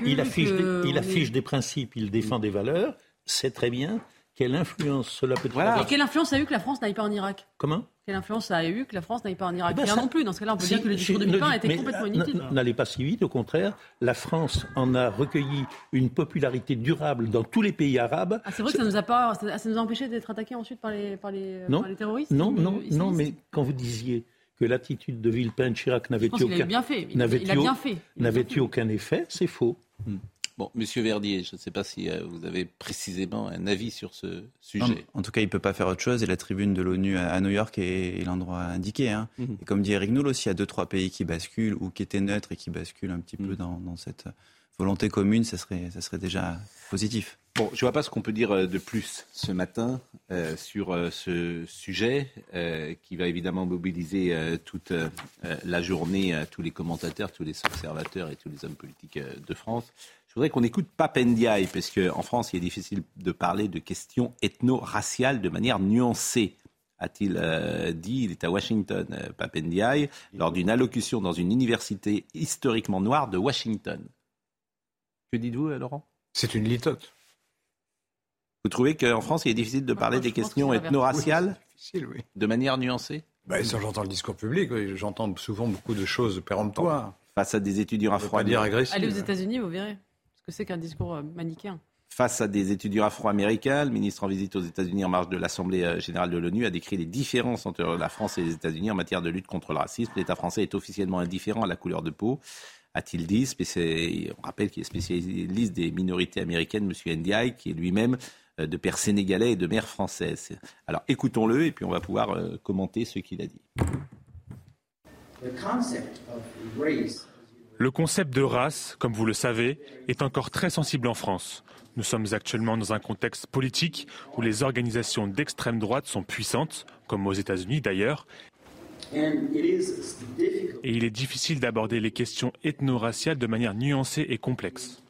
il affiche des principes, il défend des valeurs, c'est très bien. Quelle influence cela peut avoir Et quelle influence a eu que la France n'aille pas en Irak Comment Quelle influence a eu que la France n'aille pas en Irak eh ben, non plus. Dans ce cas-là, on peut dire que le discours de Dupin était complètement inutile. N'allez pas si vite, au contraire. La France en a recueilli une popularité durable dans tous les pays arabes. Ah, c'est vrai que ça nous a pas, ça nous a empêché d'être attaqués ensuite par les, par les, non, par les terroristes. Non, non, non, mais quand vous disiez que l'attitude de Villepin Chirac n'avait eu aucun, bien fait. n'avait eu aucun effet, c'est faux. Hmm. Bon, Monsieur Verdier, je ne sais pas si euh, vous avez précisément un avis sur ce sujet. En, tout cas, il ne peut pas faire autre chose et la tribune de l'ONU à, New York est, l'endroit indiqué. Hein. Mhm. Et comme dit Eric Noul aussi, il y a deux, trois pays qui basculent ou qui étaient neutres et qui basculent un petit peu mhm. dans, cette volonté commune, ça serait, ça serait déjà positif. Bon, je ne vois pas ce qu'on peut dire euh, de plus ce matin euh, sur ce sujet qui va évidemment mobiliser toute la journée tous les commentateurs, tous les observateurs et tous les hommes politiques de France. Je voudrais qu'on écoute Papendiaï, parce qu'en France, il est difficile de parler de questions ethno-raciales de manière nuancée a-t-il euh, dit. Il est à Washington, euh, Papendiaï, lors d'une allocution dans une université historiquement noire de Washington. Que dites-vous, euh, Laurent? C'est une litote. Vous trouvez qu'en France, il est difficile de parler des questions ethno-raciales de manière nuancée? Ben, J'entends le discours public, j'entends souvent beaucoup de choses péremptoires. Face à des étudiants afro-américains. Allez aux États-Unis, vous verrez ce que c'est qu'un discours euh, manichéen. Face à des étudiants afro-américains, le ministre en visite aux États-Unis en marge de l'Assemblée euh, générale de l'ONU a décrit les différences entre la France et les États-Unis en matière de lutte contre le racisme. L'État français est officiellement indifférent à la couleur de peau, a-t-il dit. On rappelle qu'il est spécialiste des minorités américaines, M. Ndiaye, qui est lui-même euh, de père sénégalais et de mère française. Alors écoutons-le et puis on va pouvoir commenter ce qu'il a dit. Le concept de race, comme vous le savez, est encore très sensible en France. Nous sommes actuellement dans un contexte politique où les organisations d'extrême droite sont puissantes, comme aux États-Unis d'ailleurs, et il est difficile d'aborder les questions ethno-raciales de manière nuancée et complexe.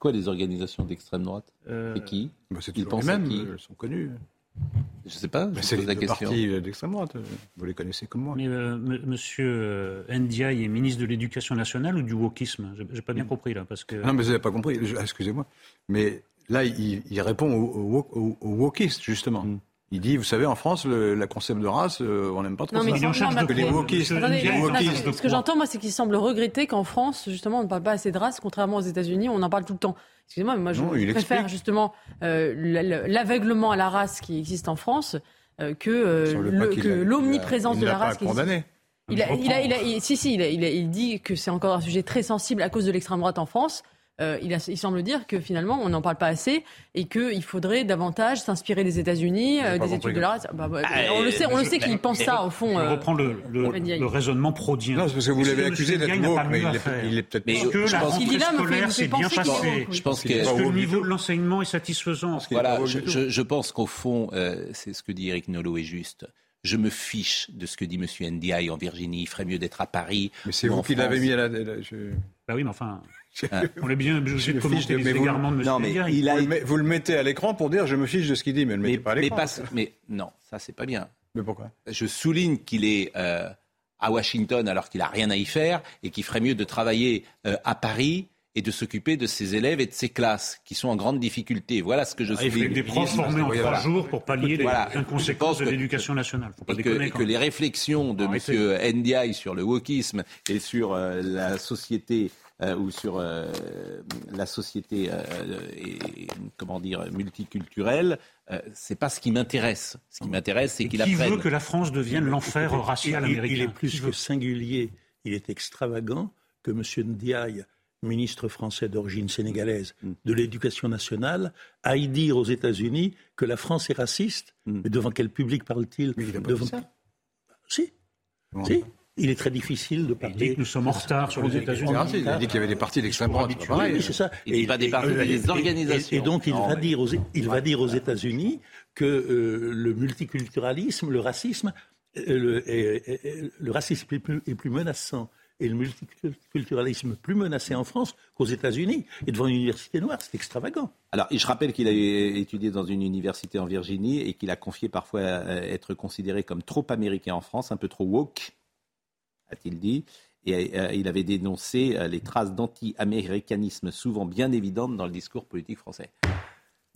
Quoi les organisations d'extrême droite? Euh... Et qui? bah C'est toujours les mêmes, elles sont connues. Je ne sais pas. c'est les deux partis euh, d'extrême droite. Vous les connaissez comme moi. Mais euh, Monsieur euh, Ndiaye est ministre de l'Éducation nationale ou du wokisme? J'ai pas bien mm. compris là, parce que. Non, mais vous n'avez pas compris. Excusez-moi. Mais là, il, répond aux au, wokistes justement. Mm. Il dit, vous savez, en France, le, la concept de race, euh, on n'aime pas trop non, ça. Mais non, que les wokistes, Ce que j'entends, moi, c'est qu'il semble regretter qu'en France, justement, on ne parle pas assez de race, contrairement aux États-Unis, on en parle tout le temps. Excusez-moi, mais moi, je, préfère justement euh, l'aveuglement à la race qui existe en France euh, que l'omniprésence de la race qui existe. Il a, il a, il a, si, si, il, il dit que c'est encore un sujet très sensible à cause de l'extrême droite en France. Euh, il, semble dire que finalement on n'en parle pas assez et qu'il faudrait davantage s'inspirer des États-Unis, euh, des études de la race. Bah, bah, ah, on le sait, on le sait qu'il pense ça au fond. Je euh, reprends le, le, raisonnement prodien. Non, parce que vous l'avez accusé d'être woke, mais il est, peut-être pas. que la rentrée scolaire s'est bien passée. Je pense que le niveau de l'enseignement est satisfaisant. Voilà, je pense qu'au fond, c'est ce que dit Eric Nolot est juste je me fiche de ce que dit M. Ndiaye en Virginie. Il ferait mieux d'être à Paris. Mais c'est vous qui l'avez mis à la. Bah oui, mais enfin. Ah. On est bien obligé de commenter les égarements de M. Non, mais il a... vous, le mettez à l'écran pour dire je me fiche de ce qu'il dit, mais ne le mettez pas à l'écran. Mais, non, ça c'est pas bien. Mais pourquoi? Je souligne qu'il est euh, à Washington alors qu'il a rien à y faire et qu'il ferait mieux de travailler euh, à Paris et de s'occuper de ses élèves et de ses classes qui sont en grande difficulté. Voilà ce que je souligne. Ah, il faut des profs formés en trois jours pour pallier les inconséquences de l'éducation nationale. Faut pas et, que, que, les réflexions de M. Ndiaye sur le wokisme et sur euh, la société ou sur euh, la société euh, et, comment dire multiculturelle, c'est pas ce qui m'intéresse. Ce qui m'intéresse, c'est qu'il apprenne. Qui veut que la France devienne l'enfer racial américain Il est plus que singulier. Il est extravagant que M. Ndiaye ministre français d'origine sénégalaise mm. de l'éducation nationale, aille dire aux États-Unis que la France est raciste. Mm. Mais devant quel public parle-t-il devant... Si. Si. Il est très difficile de parler. Il dit que nous sommes en retard sur les États-Unis. Il a dit qu'il y avait des partis d'extrême droite. Oui, c'est ça. Il va des partis des organisations. Et, donc il va dire aux, il va dire aux États-Unis que euh, le multiculturalisme, le racisme, euh, le, le, racisme est plus, est plus menaçant et le multiculturalisme plus menacé en France qu'aux États-Unis. Et devant une université noire, c'est extravagant. Alors, je rappelle qu'il a étudié dans une université en Virginie et qu'il a confié parfois être considéré comme trop américain en France, un peu trop woke a-t-il dit. Et euh, il avait dénoncé euh, les traces d'anti-américanisme souvent bien évidentes dans le discours politique français.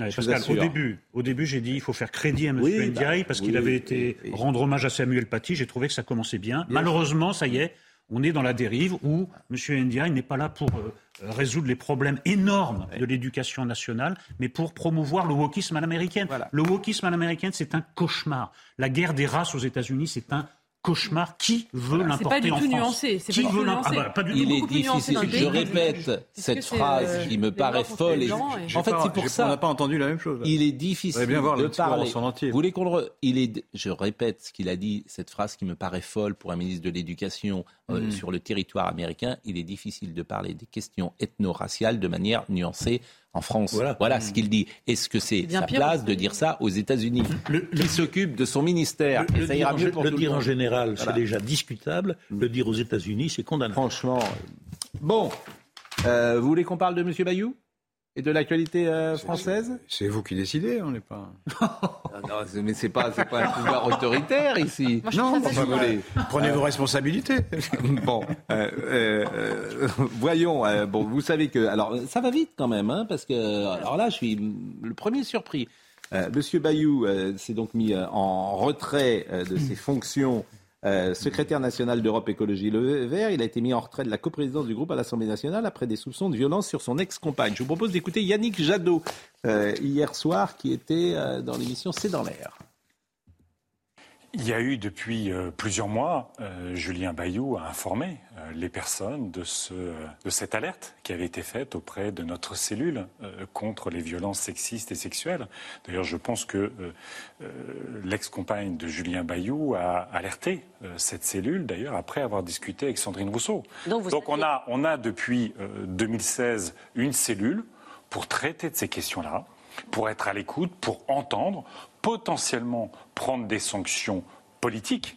au début, au début j'ai dit il faut faire crédit à M. Ndiaye bah, parce qu'il avait été rendre hommage à Samuel Paty. J'ai trouvé que ça commençait bien. Malheureusement, ça y est, on est dans la dérive où M. Ndiaye n'est pas là pour euh, résoudre les problèmes énormes de l'éducation nationale, mais pour promouvoir le wokisme à l'américaine. Le wokisme à l'américaine, c'est un cauchemar. La guerre des races aux États-Unis, c'est un cauchemar. Qui veut l'importer en France C'est pas du tout nuancé. Qui veut l'importer ah bah, Il est difficile. Je répète cette phrase qui me paraît folle. En fait, c'est pour ça. On n'a pas entendu la même chose. Il est difficile bien voir de parler. Son entier. Vous voulez qu'on Il est. Je répète ce qu'il a dit. Cette phrase qui me paraît folle pour un ministre de l'Éducation euh, hmm. sur le territoire américain. Il est difficile de parler des questions ethno-raciales de manière nuancée en France. Voilà, ce qu'il dit. Est-ce que c'est sa place de dire ça aux États-Unis Qui s'occupe de son ministère Le, ça ira mieux pour le dire en général, c'est déjà discutable. Le dire aux États-Unis, c'est condamnable. Franchement. Bon, euh, vous voulez qu'on parle de M. Bayou? Et de l'actualité euh, française C'est vous qui décidez, on n'est pas. non, mais c'est pas, pas un pouvoir autoritaire ici. non, pas voler. Prenez vos responsabilités. bon, euh, euh, voyons. bon, vous savez que, alors, ça va vite quand même, hein, parce que, alors là, je suis le premier surpris. Monsieur Bayou s'est donc mis en retrait de ses fonctions euh, secrétaire national d'Europe Écologie Le Vert. Il a été mis en retrait de la coprésidence du groupe à l'Assemblée nationale après des soupçons de violence sur son ex-compagne. Je vous propose d'écouter Yannick Jadot euh, hier soir qui était euh, dans l'émission C'est dans l'air. Il y a eu depuis euh, plusieurs mois, euh, Julien Bayou a informé euh, les personnes de, ce, de cette alerte qui avait été faite auprès de notre cellule contre les violences sexistes et sexuelles. D'ailleurs, je pense que l'ex-compagne de Julien Bayou a alerté cette cellule, d'ailleurs, après avoir discuté avec Sandrine Rousseau. Donc, Donc on, a, on a depuis 2016 une cellule pour traiter de ces questions-là pour être à l'écoute, pour entendre, potentiellement prendre des sanctions politiques.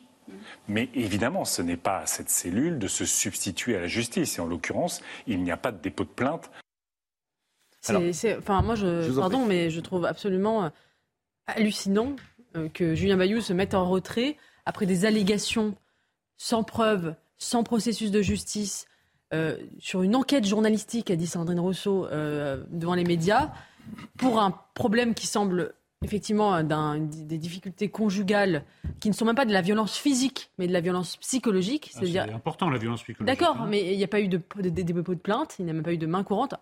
Mais évidemment, ce n'est pas à cette cellule de se substituer à la justice. Et en l'occurrence, il n'y a pas de dépôt de plainte. enfin, moi, je, pardon, mais je trouve absolument euh, hallucinant euh, que Julien Bayou se mette en retrait après des allégations sans preuve, sans processus de justice, euh, sur une enquête journalistique, a dit Sandrine Rousseau devant les médias, pour un problème qui semble effectivement des difficultés conjugales qui ne sont même pas de la violence physique, mais de la violence psychologique. Ah, c'est important la violence psychologique. D'accord, hein. mais il n'y a pas eu de, de, de, de plainte, il n'y a même pas eu de main courante,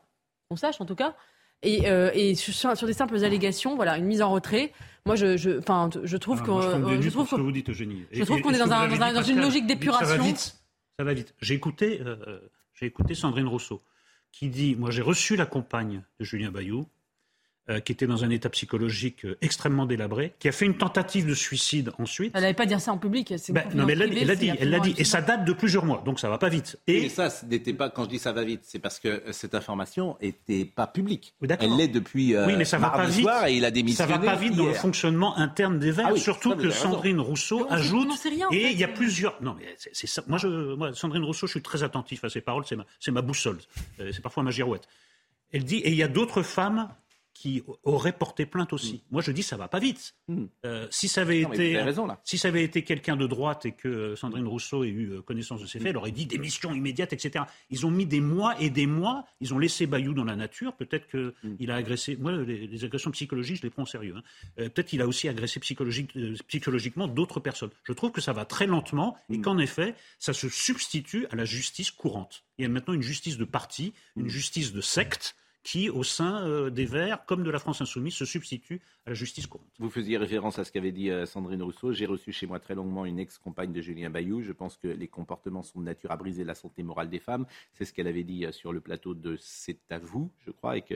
on sache en tout cas. Et, euh, sur, des simples allégations, voilà, une mise en retrait. Moi, je, je, je trouve ah, qu'on. Je, trouve que vous dites, Eugénie. Je trouve qu'on est, dans, une logique d'épuration. Ça va vite. Ça va vite. J'ai écouté, euh, j'ai écouté Sandrine Rousseau qui dit Moi, j'ai reçu la compagne de Julien Bayou euh, qui était dans un état psychologique euh, extrêmement délabré, qui a fait une tentative de suicide ensuite. Elle n'avait pas dire ça en public. Ben, non, mais elle l'a dit, elle l'a dit, et ça date de plusieurs mois, donc ça va pas vite. Et, ça, n'était pas quand je dis ça va vite, c'est parce que euh, cette information était pas publique. elle l'est depuis oui, mais ça va pas vite. soir et il a démissionné. Ça va pas vite dans le fonctionnement interne des Verts, ah surtout que Sandrine Rousseau ajoute. Rien, et il y a plusieurs. Non, mais c'est ça. Moi, je, moi, Sandrine Rousseau, je suis très attentif à ses paroles. C'est ma, ma boussole. C'est parfois ma girouette. Elle dit, et il y a d'autres femmes qui aurait porté plainte aussi. Hmm. Moi, je dis ça va pas vite. Hmm. Euh, si ça avait été, si ça avait été quelqu'un de droite et que euh, Sandrine Rousseau ait eu euh, connaissance de ces faits, elle aurait dit démission immédiate, etc. Ils ont mis des mois et des mois. Ils ont laissé Bayou dans la nature. Peut-être qu'il a agressé. Moi, les, agressions psychologiques, je les prends au sérieux. Hein. Peut-être qu'il a aussi agressé psychologique, psychologiquement d'autres personnes. Je trouve que ça va très lentement et qu'en effet, ça se substitue à la justice courante. Il y a maintenant une justice de parti, une justice de secte qui, au sein euh, des Verts, comme de la France insoumise, se substitue à la justice courante. Vous faisiez référence à ce qu'avait dit euh, Sandrine Rousseau. J'ai reçu chez moi très longuement une ex-compagne de Julien Bayou. Je pense que les comportements sont de nature à briser la santé morale des femmes. C'est ce qu'elle avait dit euh, sur le plateau de C'est à vous, je crois, avec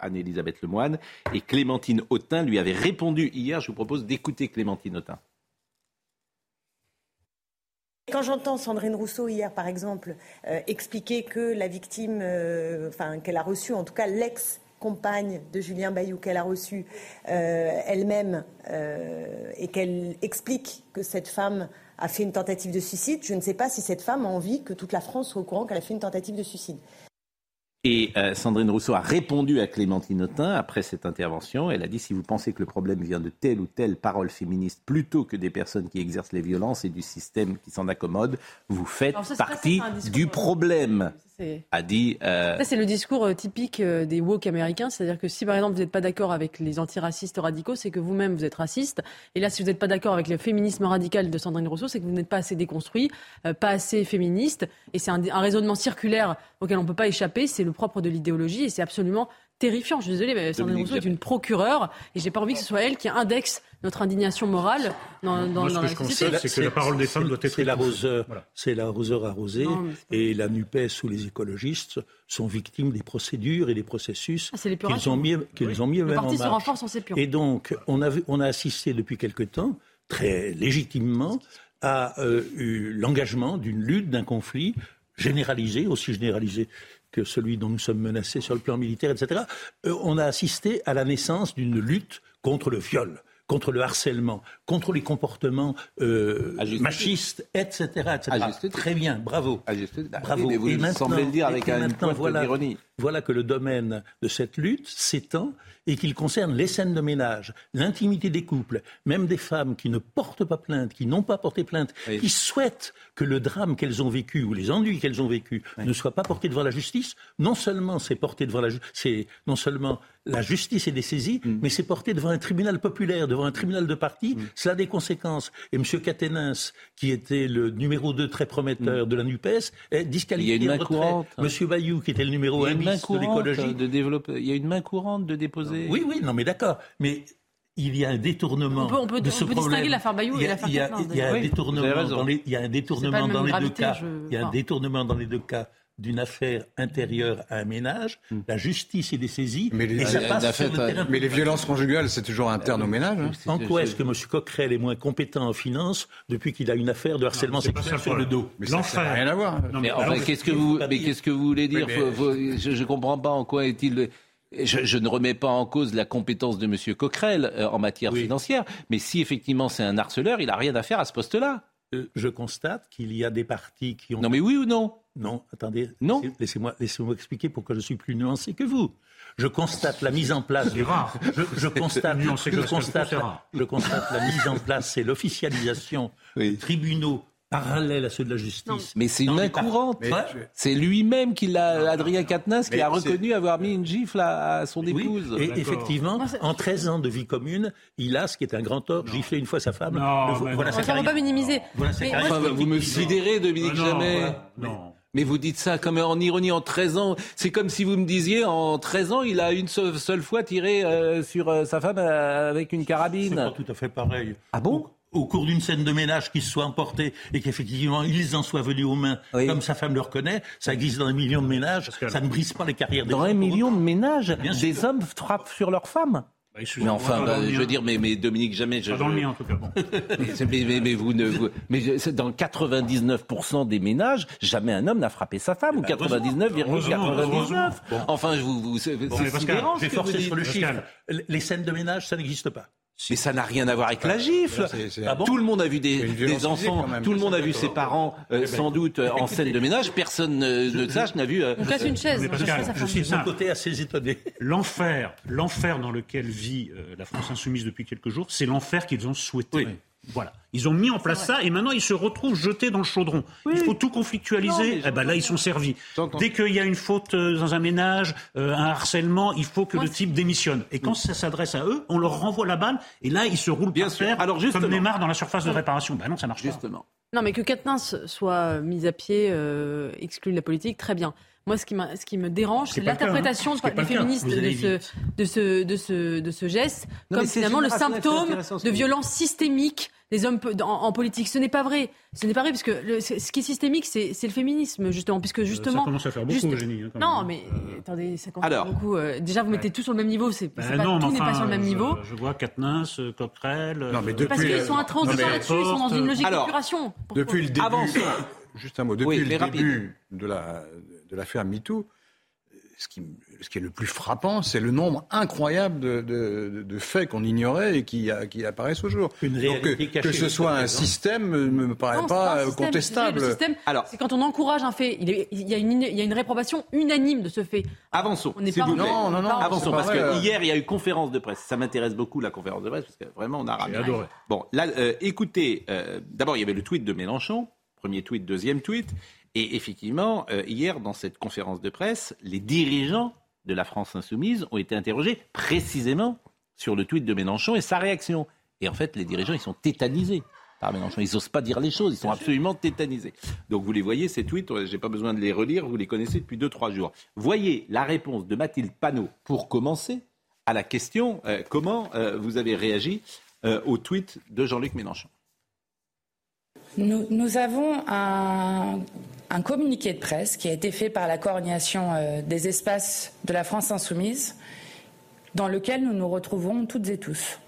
Anne-Elisabeth Lemoine. Et Clémentine Autain lui avait répondu hier. Je vous propose d'écouter Clémentine Autain. Quand j'entends Sandrine Rousseau hier, par exemple, euh, expliquer que la victime, euh, enfin qu'elle a reçu, en tout cas l'ex compagne de Julien Bayou qu'elle a reçu euh, elle-même et qu'elle explique que cette femme a fait une tentative de suicide, je ne sais pas si cette femme a envie que toute la France soit au courant qu'elle a fait une tentative de suicide. Et euh, Sandrine Rousseau a répondu à Clémentine Autain après cette intervention. Elle a dit si vous pensez que le problème vient de telle ou telle parole féministe plutôt que des personnes qui exercent les violences et du système qui s'en accommode, vous faites partie du problème a dit. Euh... c'est le discours euh, typique des woke américains, c'est-à-dire que si par exemple vous n'êtes pas d'accord avec les antiracistes radicaux, c'est que vous-même vous êtes raciste. Et là, si vous n'êtes pas d'accord avec le féminisme radical de Sandrine Rousseau, c'est que vous n'êtes pas assez déconstruit, pas assez féministe. Et c'est un, un, raisonnement circulaire auquel on ne peut pas échapper. C'est le propre de l'idéologie et c'est absolument terrifiant. Je suis désolée, mais Sandrine Rousseau est une procureure et j'ai pas envie que ce soit elle qui indexe notre indignation morale dans, dans, Moi, ce que je constate, c'est que la parole des femmes doit être C'est l'arroseur, c'est l'arroseur arrosé et la Nupes ou les écologistes sont victimes des procédures et des processus ah, qu'ils ont mis, qu'ils ont mis eux-mêmes en marche. Et donc, on a, on a assisté depuis quelque temps, très légitimement, à euh, l'engagement d'une lutte, d'un conflit généralisé, aussi généralisé celui dont nous sommes menacés sur le plan militaire, etc., euh, on a assisté à la naissance d'une lutte contre le viol contre le harcèlement, contre les comportements euh, machistes, etc. etc. Très bien, bravo. bravo. Mais vous semblez le dire avec un point voilà, d'ironie. voilà que le domaine de cette lutte s'étend et qu'il concerne les scènes de ménage, l'intimité des couples, même des femmes qui ne portent pas plainte, qui n'ont pas porté plainte, qui souhaitent que le drame qu'elles ont vécu ou les ennuis qu'elles ont vécu ne soient pas portés devant la justice. Non seulement c'est porté devant la c'est non seulement la justice est dessaisie, mm. mais c'est porté devant un tribunal populaire, devant un tribunal de parti. Mm. Cela a des conséquences. Et M. Caténins, qui était le numéro 2 très prometteur mm. de la NUPES, est disqualifié. Il y a une main courante. M. Bayou, qui était le numéro 1 de l'écologie. De développer... Il y a une main courante de déposer. Oui, oui, non, mais d'accord. Mais il y a un détournement on peut, de ce on peut distinguer l'affaire Bayou et l'affaire Il y a un détournement dans les, il y a un détournement dans les deux cas. Il y a un détournement dans les deux cas d'une affaire intérieure à un ménage, hmm. la justice est dessaisie mais les, et ça passe sur le terrain Mais les violences conjugales, c'est toujours interne au ménage. Hein. En quoi est-ce que M. Coquerel est moins compétent en finance depuis qu'il a une affaire de harcèlement sexuel sur le dos Mais ça n'a rien à voir. mais, qu'est-ce que vous, mais qu'est-ce que vous voulez dire? Je ne comprends pas en quoi est-il... Je, ne remets pas en cause la compétence de M. Coquerel euh, en matière financière, mais si effectivement c'est un harceleur, il n'a rien à faire à ce poste-là. Euh, je constate qu'il y a des partis qui ont. Non, mais oui ou non? Non, attendez. Non. Laissez-moi laissez expliquer pourquoi je suis plus nuancé que vous. Je constate la mise en place. C'est rare. Je, constate, je, constate, je constate la mise en place et l'officialisation des tribunaux parallèle à ceux de la justice. mais c'est une main courante. C'est lui-même qui l'a, Adrien Quatennens, qui a reconnu avoir mis une gifle à, son épouse. et effectivement, en 13 ans de vie commune, il a, ce qui est un grand tort, giflé une fois sa femme. Non, voilà on ne va pas minimiser. vous me sidérez, Dominique ah Jamais. Non. Mais vous dites ça comme en ironie en 13 ans. C'est comme si vous me disiez en 13 ans, il a une seule, fois tiré euh, sur euh, sa femme euh, avec une carabine. C'est pas tout à fait pareil. Ah bon? Au cours d'une scène de ménage qui se soit emportée et qu'effectivement ils en soient venus aux mains, comme sa femme le reconnaît, ça existe dans un million de ménages, ça ne brise pas les carrières des Dans un million de ménages, des hommes frappent sur leurs femmes mais enfin, bah, je veux dire, mais, mais Dominique, jamais. Je, pas dans le mien, en tout cas. Bon. mais, mais, vous ne, mais dans 99% des ménages, jamais un homme n'a frappé sa femme, ou 99,99. Enfin, vous, vous, c'est bon, Je vais forcer sur le chiffre. Les scènes de ménage, ça n'existe pas. Mais ça n'a rien à voir avec la gifle. Ah tout le monde a vu des, enfants, tout le monde a vu ses parents, euh, eh ben, sans doute, euh, en scène de ménage. Personne ne sache n'a vu. Euh, On casse une chaise. je suis d'un côté assez étonné. L'enfer, l'enfer dans lequel vit la France insoumise depuis quelques jours, c'est l'enfer qu'ils ont souhaité. Voilà. Ils ont mis en place ça et maintenant ils se retrouvent jetés dans le chaudron. Il faut tout conflictualiser. eh ben là, ils sont servis. Dès qu'il y a une faute euh, dans un ménage, euh, un harcèlement, il faut que le type démissionne. Et quand ça s'adresse à eux, on leur renvoie la balle et là, ils se roulent Bien par terre Alors, justement, comme Neymar dans la surface de réparation. Ben non, ça marche justement. pas. Non, mais que Katnins soit mis à pied, euh, exclu de la politique, très bien. Moi, ce qui, ce qui me dérange, c'est l'interprétation hein. des féministes de ce, de, ce, de, ce, de ce geste comme finalement le symptôme de violence systémique des hommes en, politique. Ce n'est pas vrai. Ce n'est pas vrai parce que ce qui est systémique, c'est le féminisme justement, puisque justement. Ça commence à faire beaucoup, hein, non, mais attendez, ça commence à faire beaucoup. Euh, déjà, vous mettez tout sur le même niveau. C'est ben pas, tout n'est pas sur le même niveau. Je vois Katniss, euh, Coquerel. Non, mais depuis, parce qu'ils sont intransigeants là-dessus. Ils sont dans une logique d'épuration. Depuis le début. Juste un mot. Depuis le début de la de l'affaire MeToo, ce qui ce qui est le plus frappant, c'est le nombre incroyable de, faits qu'on ignorait et qui, qui, apparaissent au jour. Une réalité que, que ce soit un système ne me paraît pas, contestable. Le système, Alors, c'est quand on encourage un fait. Il, y a une, il y a une réprobation unanime de ce fait. Avançons. On n'est pas non, non, non, Avançons parce que hier il y a eu conférence de presse. Ça m'intéresse beaucoup la conférence de presse parce que vraiment on a ramené. adoré. Bon, là, euh, écoutez, euh, d'abord il y avait le tweet de Mélenchon, premier tweet, deuxième tweet, et effectivement euh, hier dans cette conférence de presse, les dirigeants de la France insoumise ont été interrogés précisément sur le tweet de Mélenchon et sa réaction. Et en fait, les dirigeants, ils sont tétanisés par Mélenchon. Ils n'osent pas dire les choses, ils sont absolument tétanisés. Donc vous les voyez, ces tweets, je n'ai pas besoin de les relire, vous les connaissez depuis 2-3 jours. Voyez la réponse de Mathilde Panot pour commencer à la question euh, comment euh, vous avez réagi euh, au tweet de Jean-Luc Mélenchon? Nous, nous avons un un communiqué de presse qui a été fait par la coordination euh, des espaces de la France insoumise, dans lequel nous nous retrouvons toutes et tous.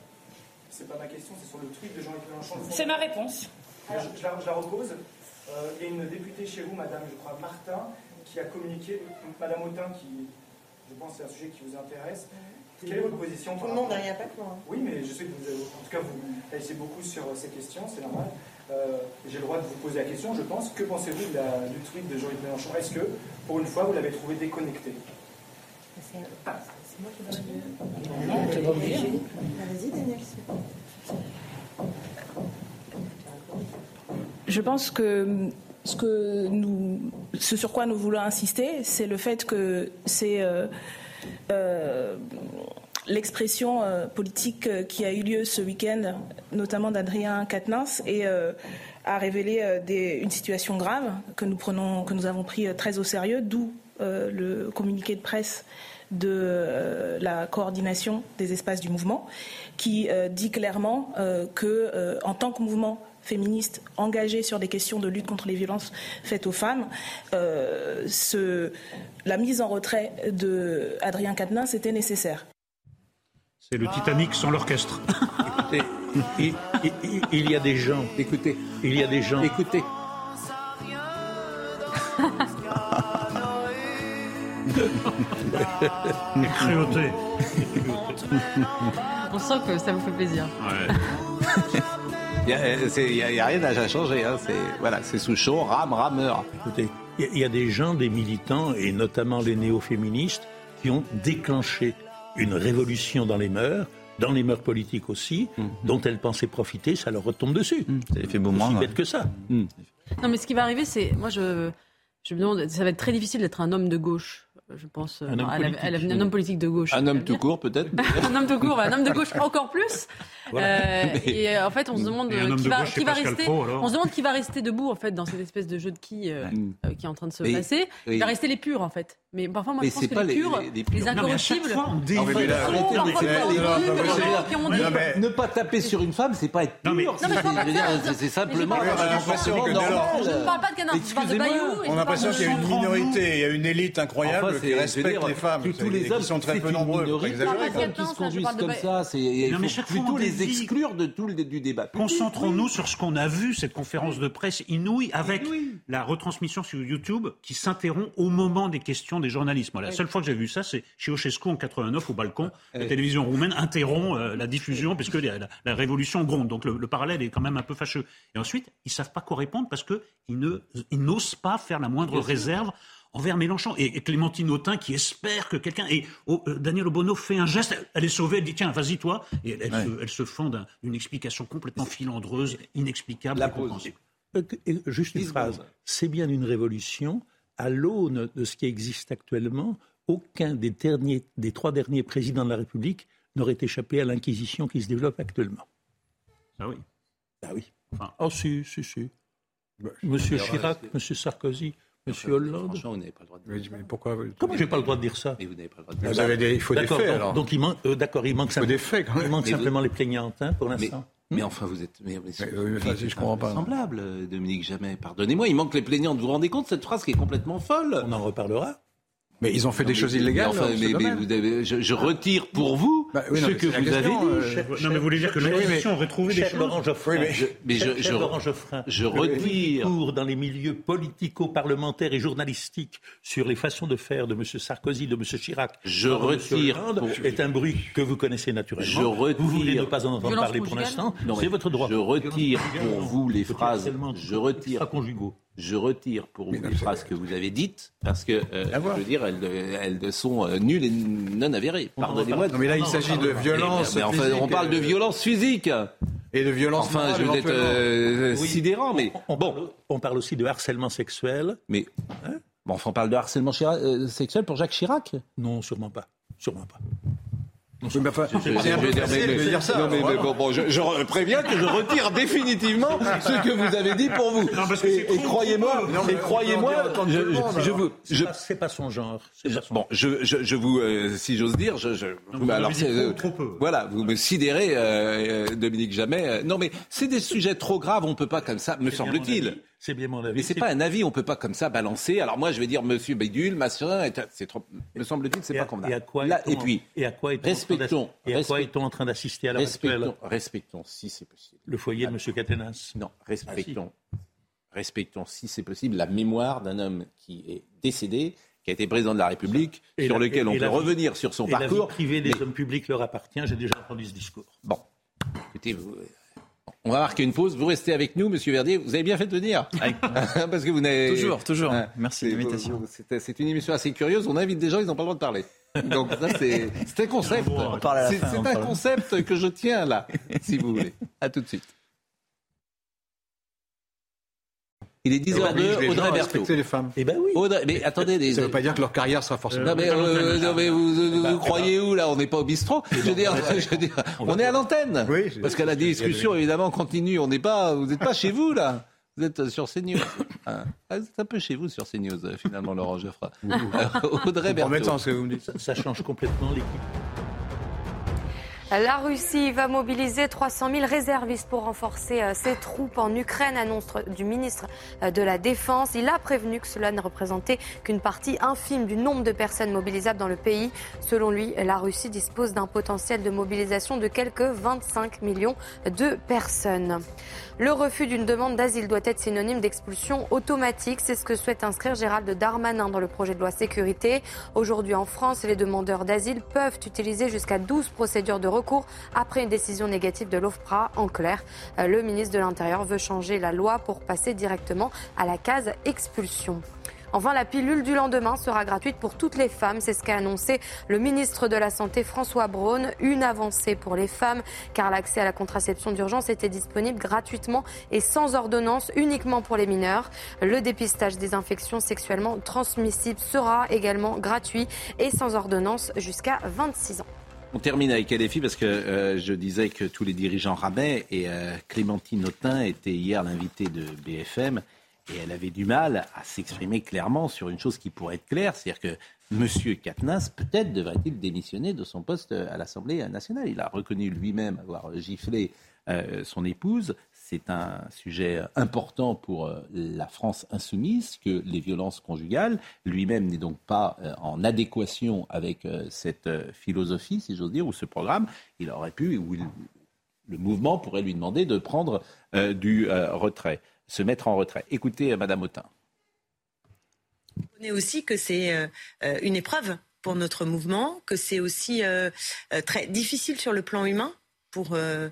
C'est pas ma question, c'est sur le tweet de Jean-Luc Mélenchon. C'est ma réponse. Je, la, repose. Euh, il y a une députée chez vous, Madame, je crois, Martin, qui a communiqué, Madame Autain, qui, je pense, c'est un sujet qui vous intéresse. Quelle est votre position Tout le monde n'a rien fait, moi. Oui, mais je sais que vous, en tout cas, vous réagissez beaucoup sur ces questions, c'est normal. Euh, j'ai le droit de vous poser la question, je pense. Que pensez-vous du tweet de Jean-Luc Mélenchon? Est-ce que, pour une fois, vous l'avez trouvé déconnecté? C'est moi qui. Je pense que ce, que nous, ce sur quoi nous voulons insister, c'est le fait que c'est euh, euh, l'expression euh, politique qui a eu lieu ce week-end, notamment d'Adrien Quatennens, et a révélé une situation grave que nous, avons pris très au sérieux, d'où le communiqué de presse de la coordination des espaces du mouvement, qui dit clairement que, en tant que mouvement féministes engagées sur des questions de lutte contre les violences faites aux femmes. Euh, la mise en retrait de Adrien était nécessaire. C'est le Titanic sans l'orchestre. Écoutez, il, il, y a des gens. Écoutez. Il y a des gens. Écoutez. Créoté. On sent que ça vous fait plaisir. Ouais. Il n'y a, a, rien à changer. Hein. C'est voilà, sous chaud, rame, rameur. Écoutez, il y, a des gens, des militants, et notamment les néo-féministes, qui ont déclenché une révolution dans les mœurs, dans les mœurs politiques aussi, mm. dont elles pensaient profiter, ça leur retombe dessus. Mm. Ça fait Aussi bête que ça. Mm. Non, mais ce qui va arriver, c'est. Moi, je, je me demande, ça va être très difficile d'être un homme de gauche je pense, un, homme, politique, un homme politique de gauche. Un homme tout court, peut-être Un homme tout court, un homme de gauche encore plus. Euh, et euh, en fait, on se demande qui va, qui va rester. on se demande qui va rester debout en fait dans cette espèce de jeu de qui euh, qui est en train de se passer. Il va rester les purs en fait. Mais parfois, moi, je pense que les purs, les, incorruptibles, Ne pas taper sur une femme, c'est pas être pur. C'est simplement. Je ne parle pas de canard, je parle de Bayou. On a l'impression qu'il y a une minorité, il y a une élite incroyable qui respecte les femmes. Tous les hommes sont très peu nombreux. Les hommes qui se conduisent comme ça, c'est plutôt les exclure de tout le du débat. Concentrons-nous sur ce qu'on a vu cette conférence de presse inouïe avec la retransmission sur YouTube qui s'interrompt au moment des questions des journalistes. la seule fois que j'ai vu ça, c'est chez Ceausescu en 89 au balcon. La télévision roumaine interrompt euh, la diffusion puisque la, la, révolution gronde. Donc le, parallèle est quand même un peu fâcheux. Et ensuite, ils savent pas quoi répondre parce qu'ils n'osent pas faire la moindre réserve envers Mélenchon. Et, Clémentine Autain qui espère que quelqu'un. Et oh, euh, Daniel Obono fait un geste, elle est sauvée, elle dit tiens, vas-y toi. Et elle, se, elle se, fonde d'une explication complètement filandreuse, inexplicable, incompréhensible. Euh, juste une phrase. C'est bien une révolution. À l'aune de ce qui existe actuellement, aucun des, derniers, des trois derniers présidents de la République n'aurait échappé à l'inquisition qui se développe actuellement. Ah oui. Ah oui. Enfin, oh si, si, si. Bah, Monsieur Chirac, Monsieur Sarkozy, Monsieur Hollande Franchement, vous n'avez pas le droit de dire ça. Mais pourquoi Comment j'ai pas le droit de dire ça Mais vous n'avez pas le droit de dire ça. Des, il faut des faits, alors. Donc, il manque, euh, d'accord, il manque, il faits, quand même. Il manque simplement les plaignantes, hein, pour l'instant. Mais enfin, vous êtes. Mais, mais, mais, je comprends pas. Semblable, Dominique Jamais. Pardonnez-moi, il manque les plaignantes. Vous vous rendez compte de cette phrase qui est complètement folle? On en reparlera. Mais ils ont fait des choses illégales. Enfin, mais, vous avez, je, je, retire pour vous bah, oui, non, ce que vous avez dit. Euh, non, mais vous voulez dire que l'opposition aurait trouvé des choses. Laurent Geoffrin, mais, je, mais je, je, Laurent Geoffrin, je retire. Cours dans les milieux politico-parlementaires et journalistiques sur les façons de faire de M. Sarkozy, de M. Chirac. Je retire. Hollande, pour... est un bruit que vous connaissez naturellement. Je retire. Vous voulez ne pas en entendre parler pour l'instant. C'est votre droit. Je retire pour vous les phrases. Je retire. conjugaux je retire pour vous les phrases que vous avez dites, parce que, euh, je veux dire, elles, elles sont euh, nulles et non avérées. Pardonnez-moi. Non, mais là, il s'agit de violence. Mais, enfin, on parle de euh, violence physique. Et de violence Enfin, je vais être euh, sidérant, mais on, bon. Parle, on parle aussi de harcèlement sexuel. Mais, hein? bon, enfin, on parle de harcèlement sexuel pour Jacques Chirac? Non, sûrement pas. Sûrement pas. C'est un peu de dire ça. Non, mais, bon, bon, je, je, préviens que je retire définitivement ce que vous avez dit pour vous. et, croyez-moi, et croyez-moi, je, je, vous, je, c'est pas son genre. Pas son bon, je, je, je vous, euh, si j'ose dire, je, je non, alors, euh, trop peu. voilà, vous me sidérez, euh, Dominique Jamais. non, mais c'est des sujets trop graves, on peut pas comme ça, me semble-t-il. C'est bien mon avis. Mais c'est pas un avis, on peut pas comme ça balancer. Alors moi, je vais dire Monsieur Bédul, machin, c'est trop. Me semble-t-il, c'est pas convenable. Et à quoi Là, et puis, et à quoi respectons. Et à quoi est-on en train d'assister à la respectons, respectons, si c'est possible. Le foyer de Monsieur Catenas. Non, respectons, ah, respectons, si c'est possible, la mémoire d'un homme qui est décédé, qui a été président de la République, sur lequel on peut revenir sur son parcours. La vie privée des hommes publics leur appartient. J'ai déjà entendu ce discours. Bon, écoutez, vous, on va marquer une pause. Vous restez avec nous, Monsieur Verdier. Vous avez bien fait de venir. Parce que vous n'avez... Toujours, toujours. Merci de l'invitation. C'est une émission assez curieuse. On invite des gens, ils n'ont pas le droit de parler. Donc ça, c'est c'est un concept. C'est un concept que je tiens là, si vous voulez. À tout de suite. Il est 10h02, Audrey Berthaud. les femmes. Eh ben oui. Audrey- mais attendez, Ça ne veut pas dire que leur carrière sera forcément. non mais, euh, non, mais vous, vous- vous croyez où là? On n'est pas au bistrot. Je veux dire, je veux dire, on est à l'antenne. Parce que la discussion évidemment continue. On n'est pas, vous n'êtes pas chez vous là. Vous êtes sur CNews. Ah, vous êtes un peu chez vous sur CNews euh, finalement, Laurent Geoffroy. Euh, Audrey Berthaud. ce que vous me dites. Ça, ça change complètement l'équipe. La Russie va mobiliser 300 000 réservistes pour renforcer euh, ses troupes en Ukraine, annonce du ministre euh, de la Défense. Il a prévenu que cela ne représentait qu'une partie infime du nombre de personnes mobilisables dans le pays. Selon lui, la Russie dispose d'un potentiel de mobilisation de quelques 25 millions de personnes. Le refus d'une demande d'asile doit être synonyme d'expulsion automatique. C'est ce que souhaite inscrire Gérald Darmanin dans le projet de loi sécurité. Aujourd'hui en France, les demandeurs d'asile peuvent utiliser jusqu'à 12 procédures de recours après une décision négative de l'OFPRA. En clair, euh, le ministre de l'Intérieur veut changer la loi pour passer directement à la case expulsion. Enfin, la pilule du lendemain sera gratuite pour toutes les femmes. C'est ce qu'a annoncé le ministre de la Santé François Braun. Une avancée pour les femmes, car l'accès à la contraception d'urgence était disponible gratuitement et sans ordonnance, uniquement pour les mineurs. Le dépistage des infections sexuellement transmissibles sera également gratuit et sans ordonnance jusqu'à 26 ans. On termine avec LFI parce que euh, je disais que tous les dirigeants ramaient et euh, Clémentine Autain était hier l'invitée de BFM et elle avait du mal à s'exprimer clairement sur une chose qui pourrait être claire, c'est-à-dire que M. Katnas, peut-être devrait-il démissionner de son poste à l'Assemblée nationale. Il a reconnu lui-même avoir giflé euh, son épouse. C'est un sujet important pour euh, la France insoumise que les violences conjugales. Lui-même n'est donc pas euh, en adéquation avec cette philosophie, si j'ose dire, ou ce programme. Il aurait pu, ou il- le mouvement pourrait lui demander de prendre du retrait, se mettre en retrait. Écoutez, euh, Madame Autain. On est aussi que c'est euh, euh, une épreuve pour notre mouvement, que c'est aussi très difficile sur le plan humain pour euh,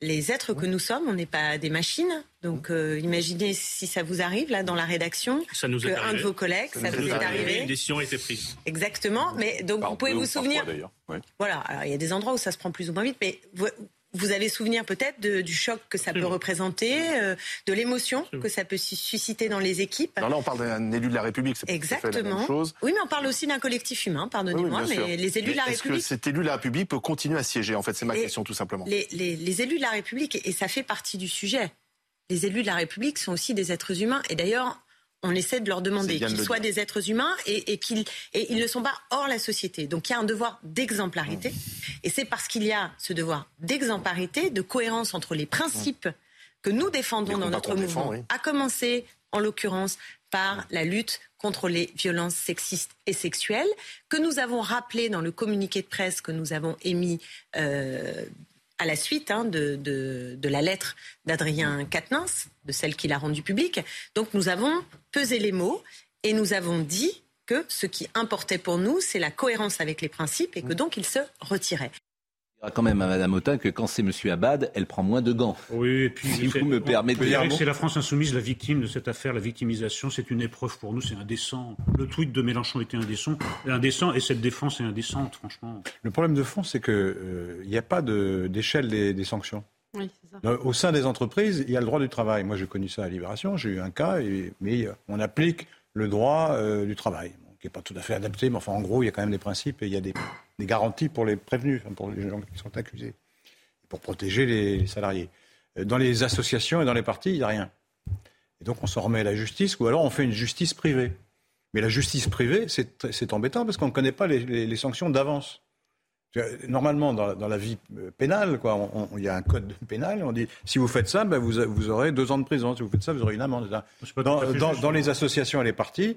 les êtres que nous sommes. On n'est pas des machines. Donc euh, imaginez si ça vous arrive là dans la rédaction, Ça nous est que un arrivé. de vos collègues, ça, vous est arrivé. Une décision a été prise. Exactement. Mais donc vous pouvez vous souvenir. Voilà, alors il y a des endroits où ça se prend plus ou moins vite, mais vous, vous avez souvenir peut-être du choc que ça peut représenter, euh, de l'émotion que ça peut su- susciter dans les équipes. Non, là, on parle d'un élu de la République, c'est fait la Exactement. même chose. Oui, mais on parle aussi d'un collectif humain, pardonnez-moi, Oui, oui, bien mais les élus de la Mais Est-ce que République. cet élu de la République peut continuer à siéger En fait, c'est ma Les- question tout simplement. Les, les- les élus de la République, et ça fait partie du sujet, les élus de la République sont aussi des êtres humains. Et d'ailleurs, on essaie de leur demander de qu'ils soient dire. des êtres humains et, et qu'ils et ils ne sont pas hors la société. Donc il y a un devoir d'exemplarité. Et c'est parce qu'il y a ce devoir d'exemplarité, de cohérence entre les principes que nous défendons dans notre mouvement, défend, oui. à commencer en l'occurrence par la lutte contre les violences sexistes et sexuelles, que nous avons rappelé dans le communiqué de presse que nous avons émis euh, à la suite hein, de, de- de la lettre d'Adrien Quatennens, de celle qu'il a rendue publique. Donc nous avons pesé les mots et nous avons dit que ce qui importait pour nous, c'est la cohérence avec les principes et que donc il se retirait. Dira quand même à Madame Autain que quand c'est Monsieur Abad, elle prend moins de gants. Oui, et puis si vous me permettez. c'est la France insoumise, la victime de cette affaire, la victimisation. C'est une épreuve pour nous, c'est indécent. Le tweet de Mélenchon était indécent, indécent et cette défense est indécente, franchement. Le problème de fond, c'est qu'il n'y a pas de- d'échelle des, des sanctions. Oui, c'est ça. Dans- Au sein des entreprises, il y a le droit du travail. Moi, j'ai connu ça à Libération, j'ai eu un cas, et- mais euh, on applique le droit euh, du travail, bon, qui n'est pas tout à fait adapté, mais enfin, en gros, il y a quand même des principes et il y a des, des garanties pour les prévenus, enfin, pour les gens qui sont accusés, pour protéger les, salariés. Euh, Dans les associations et dans les partis, il n'y a rien. Et donc, on s'en remet à la justice, ou alors on fait une justice privée. Mais la justice privée, c'est embêtant parce qu'on ne connaît pas les, les- les sanctions d'avance. Normalement, dans, la- dans la vie euh, pénale, quoi, il y a un code pénal. On dit si vous faites ça, ben, vous, aurez deux ans de prison. Si vous faites ça, vous aurez une amende. Dans, les associations et les partis,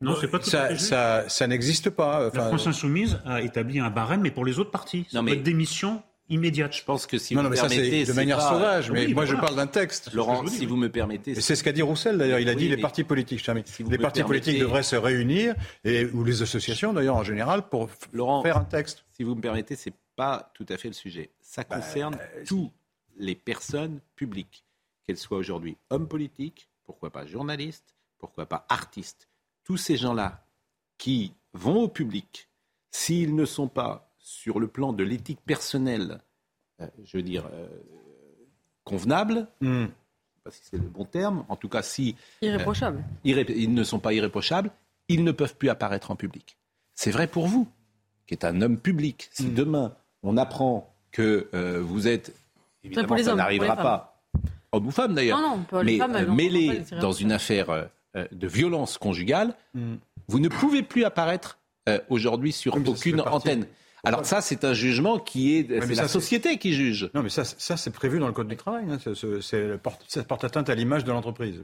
Non, c'est pas tout à ça, ça, ça n'existe pas. La France insoumise a établi un barème, mais pour les autres partis. Non, Non, mais- démission immédiate. Je pense que si non, vous non, mais ça permettez, c'est de manière pas- sauvage. Mais Oui, moi, voilà. je parle d'un texte. Laurent, si vous me permettez, Et c'est ce qu'a dit Roussel d'ailleurs. Il a Oui, dit les partis politiques. je termine. vous les partis politiques devraient se réunir et ou les associations d'ailleurs en général pour Laurent, faire un texte. si vous me permettez, c'est pas tout à fait le sujet. Ça Bah, concerne toutes les personnes publiques, qu'elles soient aujourd'hui hommes politiques, pourquoi pas journalistes, pourquoi pas artistes. Tous ces gens-là qui vont au public s'ils ne sont pas sur le plan de l'éthique personnelle, euh, je veux dire, euh, convenables, Hmm. parce que c'est le bon terme, en tout cas si... Irréprochables. euh, irré- ils ne sont pas irréprochables, ils ne peuvent plus apparaître en public. C'est vrai pour vous, qui êtes un homme public. Si demain, on apprend que euh, vous êtes... Évidemment, pour les ça n'arrivera pas. Homme ou femme d'ailleurs. Non, non, pas les mais euh, pas mêlé dans une affaire de violence conjugale, Hmm. vous ne pouvez plus apparaître euh, aujourd'hui sur aucune antenne. Alors ça, c'est un jugement qui est, c'est la société qui juge. Non, mais ça, c'est- ça c'est prévu dans le code du travail. hein. Ça porte atteinte à l'image de l'entreprise.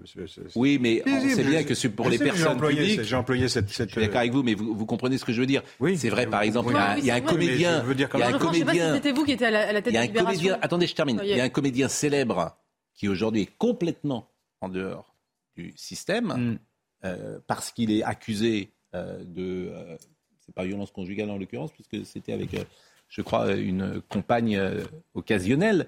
Oui, mais on sait bien que pour les personnes employé publiques. cette- J'ai employé cette. cette Je suis d'accord avec vous, mais vous, vous comprenez ce que je veux dire. Oui, c'est vrai, par exemple, il y a, un comédien. je veux dire quand il y a même- un comédien. c'était vous qui étiez à la, à la tête de Libération. comédien. Attendez, je termine. Non, Il y a un comédien célèbre qui aujourd'hui est complètement en dehors du système Hmm. euh, parce qu'il est accusé euh, de. euh, c'est pas violence conjugale en l'occurrence, puisque c'était avec, je crois, une compagne occasionnelle.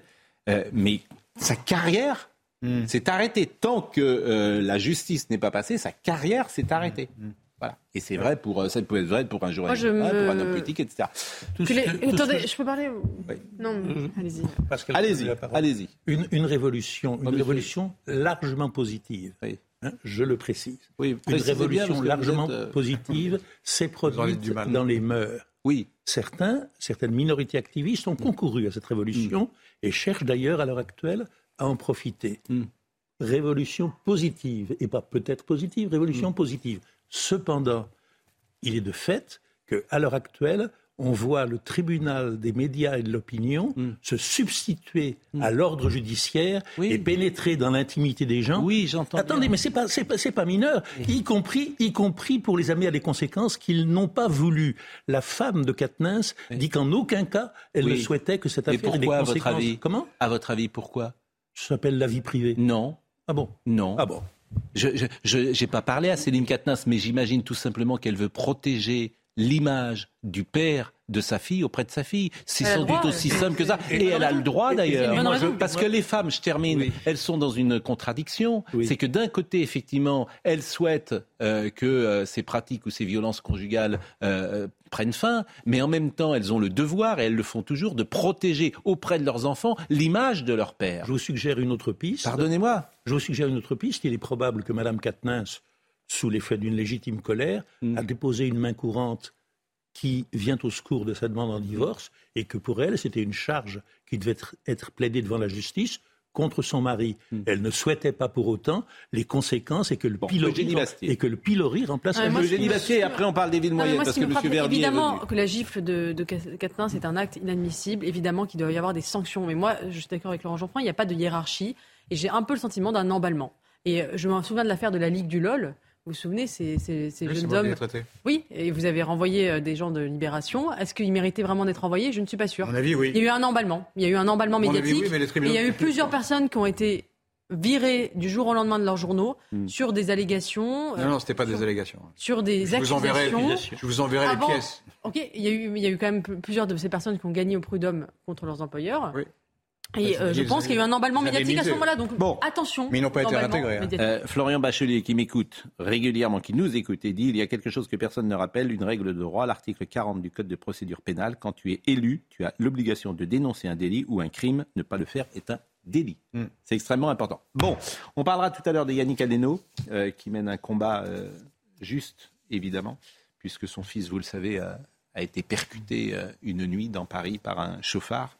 Mais sa carrière Hmm. s'est arrêtée. Tant que la justice n'est pas passée, sa carrière s'est arrêtée. Hmm. Voilà. Et c'est vrai pour ça peut être vrai pour un journaliste, pour un me- homme politique, etc. Les- tout Attendez, je peux parler Non, allez-y. Pascal, Allez-y, parole. allez-y. Une, une révolution, une monsieur. révolution largement positive. hein, je le précise. Oui, une révolution largement êtes, euh, positive s'est produite dans les mœurs. Oui. Certains, certaines minorités activistes ont concouru à cette révolution et cherchent d'ailleurs à l'heure actuelle à en profiter. Révolution positive, et pas peut-être positive, révolution positive. Cependant, il est de fait qu'à l'heure actuelle, on voit le tribunal des médias et de l'opinion se substituer à l'ordre judiciaire et pénétrer dans l'intimité des gens. Oui, j'entends. Attendez, mais c'est pas c'est pas, mineur, y compris y compris pour les amener à des conséquences qu'ils n'ont pas voulu. La femme de Katnins dit qu'en aucun cas elle ne souhaitait que cette Mais affaire ait des pourquoi, à votre conséquences. avis? Comment? À votre avis, pourquoi? Ça s'appelle la vie privée. Non. Ah bon? Non. Ah bon Je n'ai pas parlé à Céline Katnas, mais j'imagine tout simplement qu'elle veut protéger l'image du père de sa fille auprès de sa fille. C'est sans doute aussi simple que ça. et- elle a le droit d'ailleurs. Parce que les femmes, je termine, elles sont dans une contradiction. C'est que d'un côté, effectivement, elles souhaitent euh, que euh, ces pratiques ou ces violences conjugales euh, prennent fin, mais en même temps, elles ont le devoir, et elles le font toujours, de protéger auprès de leurs enfants l'image de leur père. Je vous suggère une autre piste. Pardonnez-moi. Je vous suggère une autre piste. Il est probable que Mme Katnins, sous l'effet d'une légitime colère, Mm. a déposé une main courante qui vient au secours de sa demande en divorce et que pour elle, c'était une charge qui devait être, être plaidée devant la justice contre son mari. Mm. Elle ne souhaitait pas pour autant les conséquences et que le, pilori, Eugénie et que le pilori remplace Ah, la Bastier, et après on parle des villes moyennes, parce que M. Verdier évidemment que la gifle de, de c'est un acte inadmissible. Évidemment qu'il doit y avoir des sanctions. Mais moi, je suis d'accord avec Laurent Geoffroy, il n'y a pas de hiérarchie. Et j'ai un peu le sentiment d'un emballement. Et euh, je me souviens de l'affaire de la Ligue du LOL. Vous vous souvenez, ces, ces, ces Oui, c'est jeunes hommes. Oui, et vous avez renvoyé euh, des gens de Libération. Est-ce qu'ils méritaient vraiment d'être renvoyés Je ne suis pas sûre. À mon avis, oui. Il y a eu un emballement. Il y a eu un emballement mon avis, médiatique. oui, mais les tribunaux- et il y a eu plusieurs personnes qui ont été virées du jour au lendemain de leurs journaux sur des allégations. euh, Non, non, c'était pas des allégations. sur des Je vous enverrai, accusations. je vous enverrai les pièces. Ok, il y, a eu, il y a eu quand même plusieurs de ces personnes qui ont gagné au prud'homme contre leurs employeurs. Et euh, je pense qu'il y a eu un emballement médiatique à ce moment-là. Donc attention. Mais ils n'ont pas été réintégrés, hein. Euh, Florian Bachelier, qui m'écoute régulièrement, qui nous écoute, et dit il y a quelque chose que personne ne rappelle, une règle de droit, l'article 40 du Code de procédure pénale. Quand tu es élu, tu as l'obligation de dénoncer un délit ou un crime. Ne pas le faire est un délit. C'est extrêmement important. Bon, on parlera tout à l'heure de Yannick Aleno, euh, qui mène un combat euh, juste, évidemment, puisque son fils, vous le savez, a, a été percuté euh, une nuit dans Paris par un chauffard.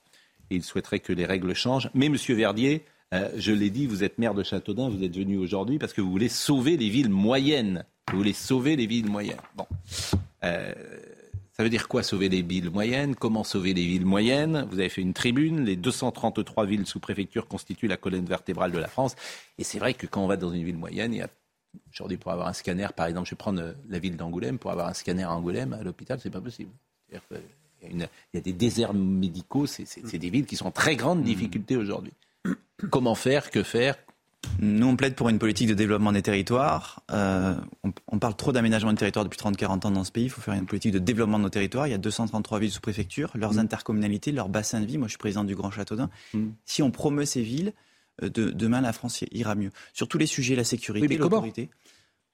Il souhaiterait que les règles changent. Mais, Monsieur Verdier, euh, je l'ai dit, vous êtes maire de Châteaudun, vous êtes venu aujourd'hui parce que vous voulez sauver les villes moyennes. Vous voulez sauver les villes moyennes. Bon. Euh, ça veut dire quoi sauver les villes moyennes? Comment sauver les villes moyennes? Vous avez fait une tribune. Les 233 villes sous préfecture constituent la colonne vertébrale de la France. Et c'est vrai que quand on va dans une ville moyenne, il y a aujourd'hui pour avoir un scanner, par exemple, je vais prendre euh, la ville d'Angoulême, pour avoir un scanner à Angoulême, à l'hôpital, c'est pas possible. Il y, a une- il y a des déserts médicaux, c'est des villes qui sont en très grande difficulté aujourd'hui. Comment faire Que faire? Nous, on plaide pour une politique de développement des territoires. Euh, on, on parle trop d'aménagement du territoire depuis 30-40 ans dans ce pays. Il faut faire une politique de développement de nos territoires. Il y a 233 villes sous préfecture, leurs intercommunalités, leurs bassins de vie. Moi, je suis président du Grand Châteaudun. Si on promeut ces villes, euh, de- demain, la France ira mieux. Sur tous les sujets, la sécurité, Oui, l'autorité.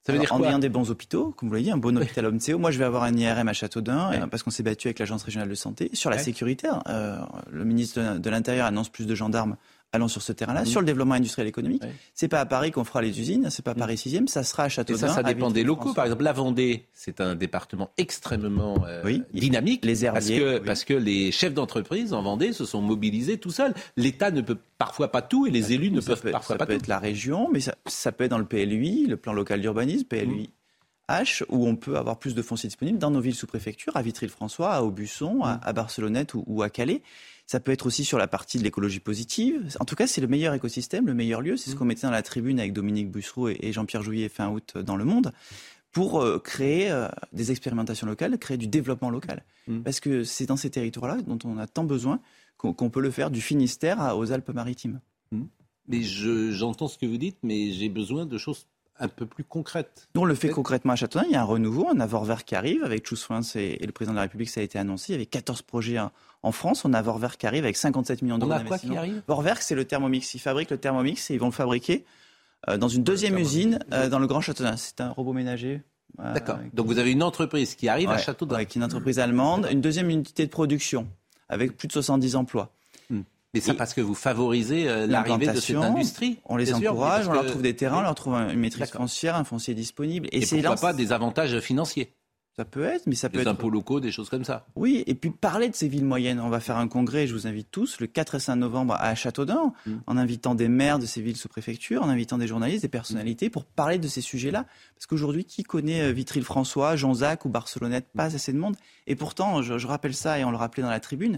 Ça veut dire en quoi ayant des bons hôpitaux, comme vous l'avez dit, un bon hôpital OMCO. Moi, je vais avoir un IRM à Châteaudun, euh, parce qu'on s'est battu avec l'Agence régionale de santé. Sur la Ouais. sécurité, euh, le ministre de l'Intérieur annonce plus de gendarmes allant sur ce terrain-là. Sur le développement industriel et économique, c'est pas à Paris qu'on fera les usines, c'est pas à Paris 6e, ça sera à Et Châteaudun. ça, ça à dépend des locaux. Par exemple, la Vendée, c'est un département extrêmement euh, dynamique. Les parce herbiers, que, oui. parce que les chefs d'entreprise en Vendée se sont mobilisés tout seuls. L'État ne peut parfois pas tout et les élus ne Ça peuvent peut, parfois ça pas peut tout. être la région, mais ça, ça peut être dans le PLUI, le plan local d'urbanisme, PLUI. H, où on peut avoir plus de fonciers disponibles dans nos villes sous préfecture, à Vitry-le-François, à Aubusson, à, à Barcelonnette ou, ou à Calais. Ça peut être aussi sur la partie de l'écologie positive. En tout cas, c'est le meilleur écosystème, le meilleur lieu. C'est ce qu'on mettait dans la tribune avec Dominique Bussereau et, et Jean-Pierre Jouillet fin août euh, dans Le Monde pour euh, créer euh, des expérimentations locales, créer du développement local. Parce que c'est dans ces territoires-là dont on a tant besoin qu'on peut le faire du Finistère aux Alpes-Maritimes. Mais je- j'entends ce que vous dites, mais j'ai besoin de choses un peu plus concrètes. Nous, on le fait concrètement à Châteaudun. Il y a un renouveau, un avoir vert qui arrive avec Choose France et, le président de la République, ça a été annoncé. Il y avait 14 projets en, France. On a avoir vert qui arrive avec 57 millions d'euros On a quoi qui arrive? Vorwerk, c'est le thermomix. Ils fabriquent le thermomix et ils vont le fabriquer euh, dans une deuxième usine euh, dans le Grand Châteaudun. C'est un robot ménager. D'accord. Donc vous avez une entreprise qui arrive à ouais, Châteaudun. ouais, qui est une entreprise allemande. Une deuxième unité de production avec plus de 70 emplois. Mais ça parce que vous favorisez euh, l'arrivée de cette industrie. On les sûr, encourage, on leur trouve des terrains, on leur trouve un- une maîtrise foncière, un foncier disponible. Et, c'est pourquoi là- pas des avantages financiers Ça peut être, mais ça peut Des être impôts locaux, des choses comme ça. Oui, et puis parler de ces villes moyennes. On va faire un congrès, je vous invite tous, le 4 et 5 novembre à Châteaudun, Mm. en invitant des maires de ces villes sous préfecture, en invitant des journalistes, des personnalités, pour parler de ces sujets-là. Parce qu'aujourd'hui, qui connaît euh, Vitry-le-François, Jonzac ou Barcelonnette? Pas assez de monde. Et pourtant, je, je rappelle ça, et on le rappelait dans la tribune,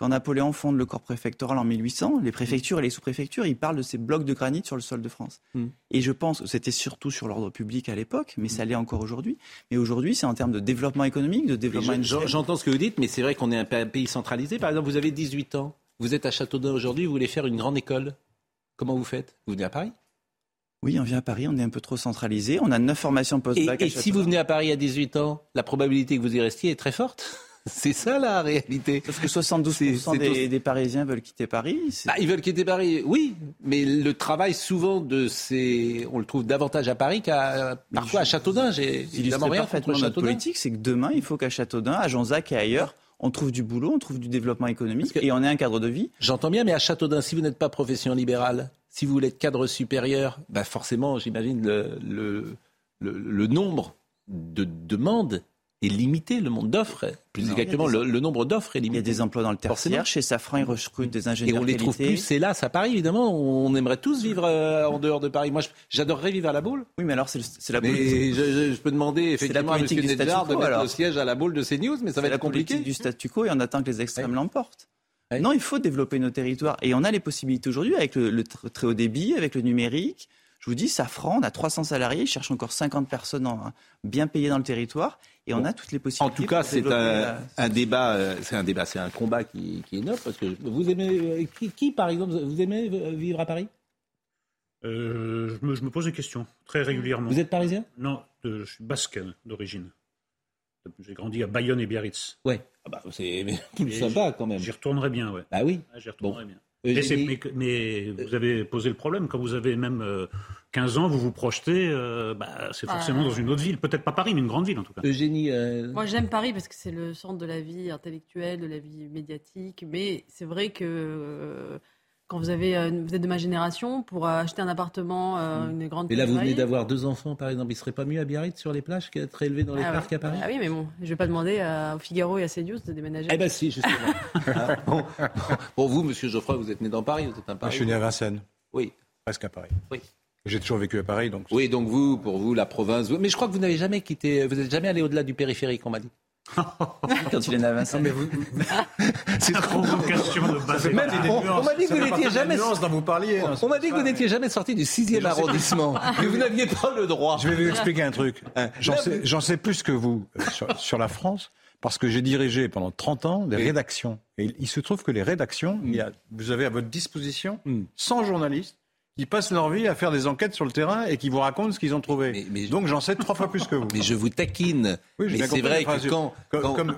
quand Napoléon fonde le corps préfectoral en 1800, les préfectures et les sous-préfectures, ils parlent de ces blocs de granit sur le sol de France. Mm. Et je pense que c'était surtout sur l'ordre public à l'époque, mais ça l'est encore aujourd'hui. Mais aujourd'hui, c'est en termes de développement économique, de développement industriel. J'entends ce que vous dites, mais c'est vrai qu'on est un pa- un pays centralisé. Par exemple, vous avez 18 ans, vous êtes à Châteaudun aujourd'hui, vous voulez faire une grande école. Comment vous faites? Vous venez à Paris? Oui, on vient à Paris, on est un peu trop centralisé. On a neuf formations post-bac. et si vous venez à Paris à 18 ans, la probabilité que vous y restiez est très forte? C'est ça la réalité. Parce que 72% C'est- des, Parisiens veulent quitter Paris. Bah, ils veulent quitter Paris, oui, mais le travail souvent de ces, on le trouve davantage à Paris qu'à parfois à Châteaudun. J'ai évidemment rien contre Châteaudun. politique, c'est que demain, il faut qu'à Châteaudun, à Jonzac et ailleurs, on trouve du boulot, on trouve du développement économique et on ait un cadre de vie. J'entends bien, mais à Châteaudun, si vous n'êtes pas profession libérale, si vous voulez être cadre supérieur, bah forcément, j'imagine le, le, le, le nombre de demandes est limité, le nombre d'offres, plus Non. exactement, des- le, le nombre d'offres est Il y limité. a des emplois dans le Forcément. tertiaire. Chez Safran, ils recrutent des ingénieurs Et on les trouve plus, c'est là, à Paris, évidemment. On aimerait tous vivre euh, en dehors de Paris. Moi, j'adorerais vivre à la boule. Oui, mais alors, c'est c'est la Mais politique. je, je- je peux demander effectivement à M. Nedjar de mettre alors. le siège à la boule de CNews, mais ça va C'est être la compliqué. politique du statu quo et on attend que les extrêmes l'emportent. Non, il faut développer nos territoires. Et on a les possibilités aujourd'hui avec le, le tr- très haut débit, avec le numérique. Je vous dis, Safran, on a 300 salariés, ils cherchent encore 50 personnes en- bien payées dans le territoire. Et on a toutes les En possibilités. tout cas, c'est un, la- un débat, euh, c'est un débat, c'est un combat qui, qui est neuf parce que vous aimez euh, qui, qui, par exemple, vous aimez euh, vivre à Paris? Euh, je, me, je me pose des questions très régulièrement. Vous êtes parisien? Non, de- je suis basque d'origine. J'ai grandi à Bayonne et Biarritz. Ouais. Ah bah, c'est plus Et sympa quand même. J'y retournerai bien, ouais. Bah oui. Ah, J'y retournerai Bon. bien. Euh, Mais, vous avez posé le problème. Quand vous avez même euh, 15 ans, vous vous projetez, euh, bah, c'est forcément Ah. dans une autre ville. Peut-être pas Paris, mais une grande ville en tout cas. Eugénie. euh, Moi, j'aime Paris parce que c'est le centre de la vie intellectuelle, de la vie médiatique. Mais c'est vrai que euh, quand vous, avez, euh, vous êtes de ma génération, pour acheter un appartement, euh, une grande Et là, vous venez d'avoir deux enfants, par exemple. Il serait pas mieux à Biarritz sur les plages qu'être élevé dans les Ah ouais. parcs à Paris? Ah oui, mais bon, je vais pas demander à- au Figaro et à CNews de déménager. Eh ben si, justement. Ah, bon. Bon, vous, Monsieur Geoffroy, vous êtes né dans Paris, vous êtes un Moi, Paris. je suis né à Vincennes, Oui. presque à Paris. Oui. J'ai toujours vécu à Paris, donc Oui, donc vous, pour vous, la province. vous- Mais je crois que vous n'avez jamais quitté, vous n'êtes jamais allé au-delà du périphérique, on m'a dit. Quand il est né à Vincennes. C'est provocation de base. Même- on on m'a dit que vous n'étiez jamais. dont vous parliez. On m'a dit que vous n'étiez jamais sorti du 6e arrondissement. Mais vous n'aviez pas le droit. Je vais vous expliquer un truc. J'en Là, sais, vous- j'en sais plus que vous euh, sur, sur la France, parce que j'ai dirigé pendant 30 ans des rédactions. Et il se trouve que les rédactions, il y a, vous avez à votre disposition 100 journalistes qui passent leur vie à faire des enquêtes sur le terrain et qui vous racontent ce qu'ils ont trouvé. Donc j'en sais trois fois plus que vous. Mais je vous taquine. Oui, mais c'est vrai que quand,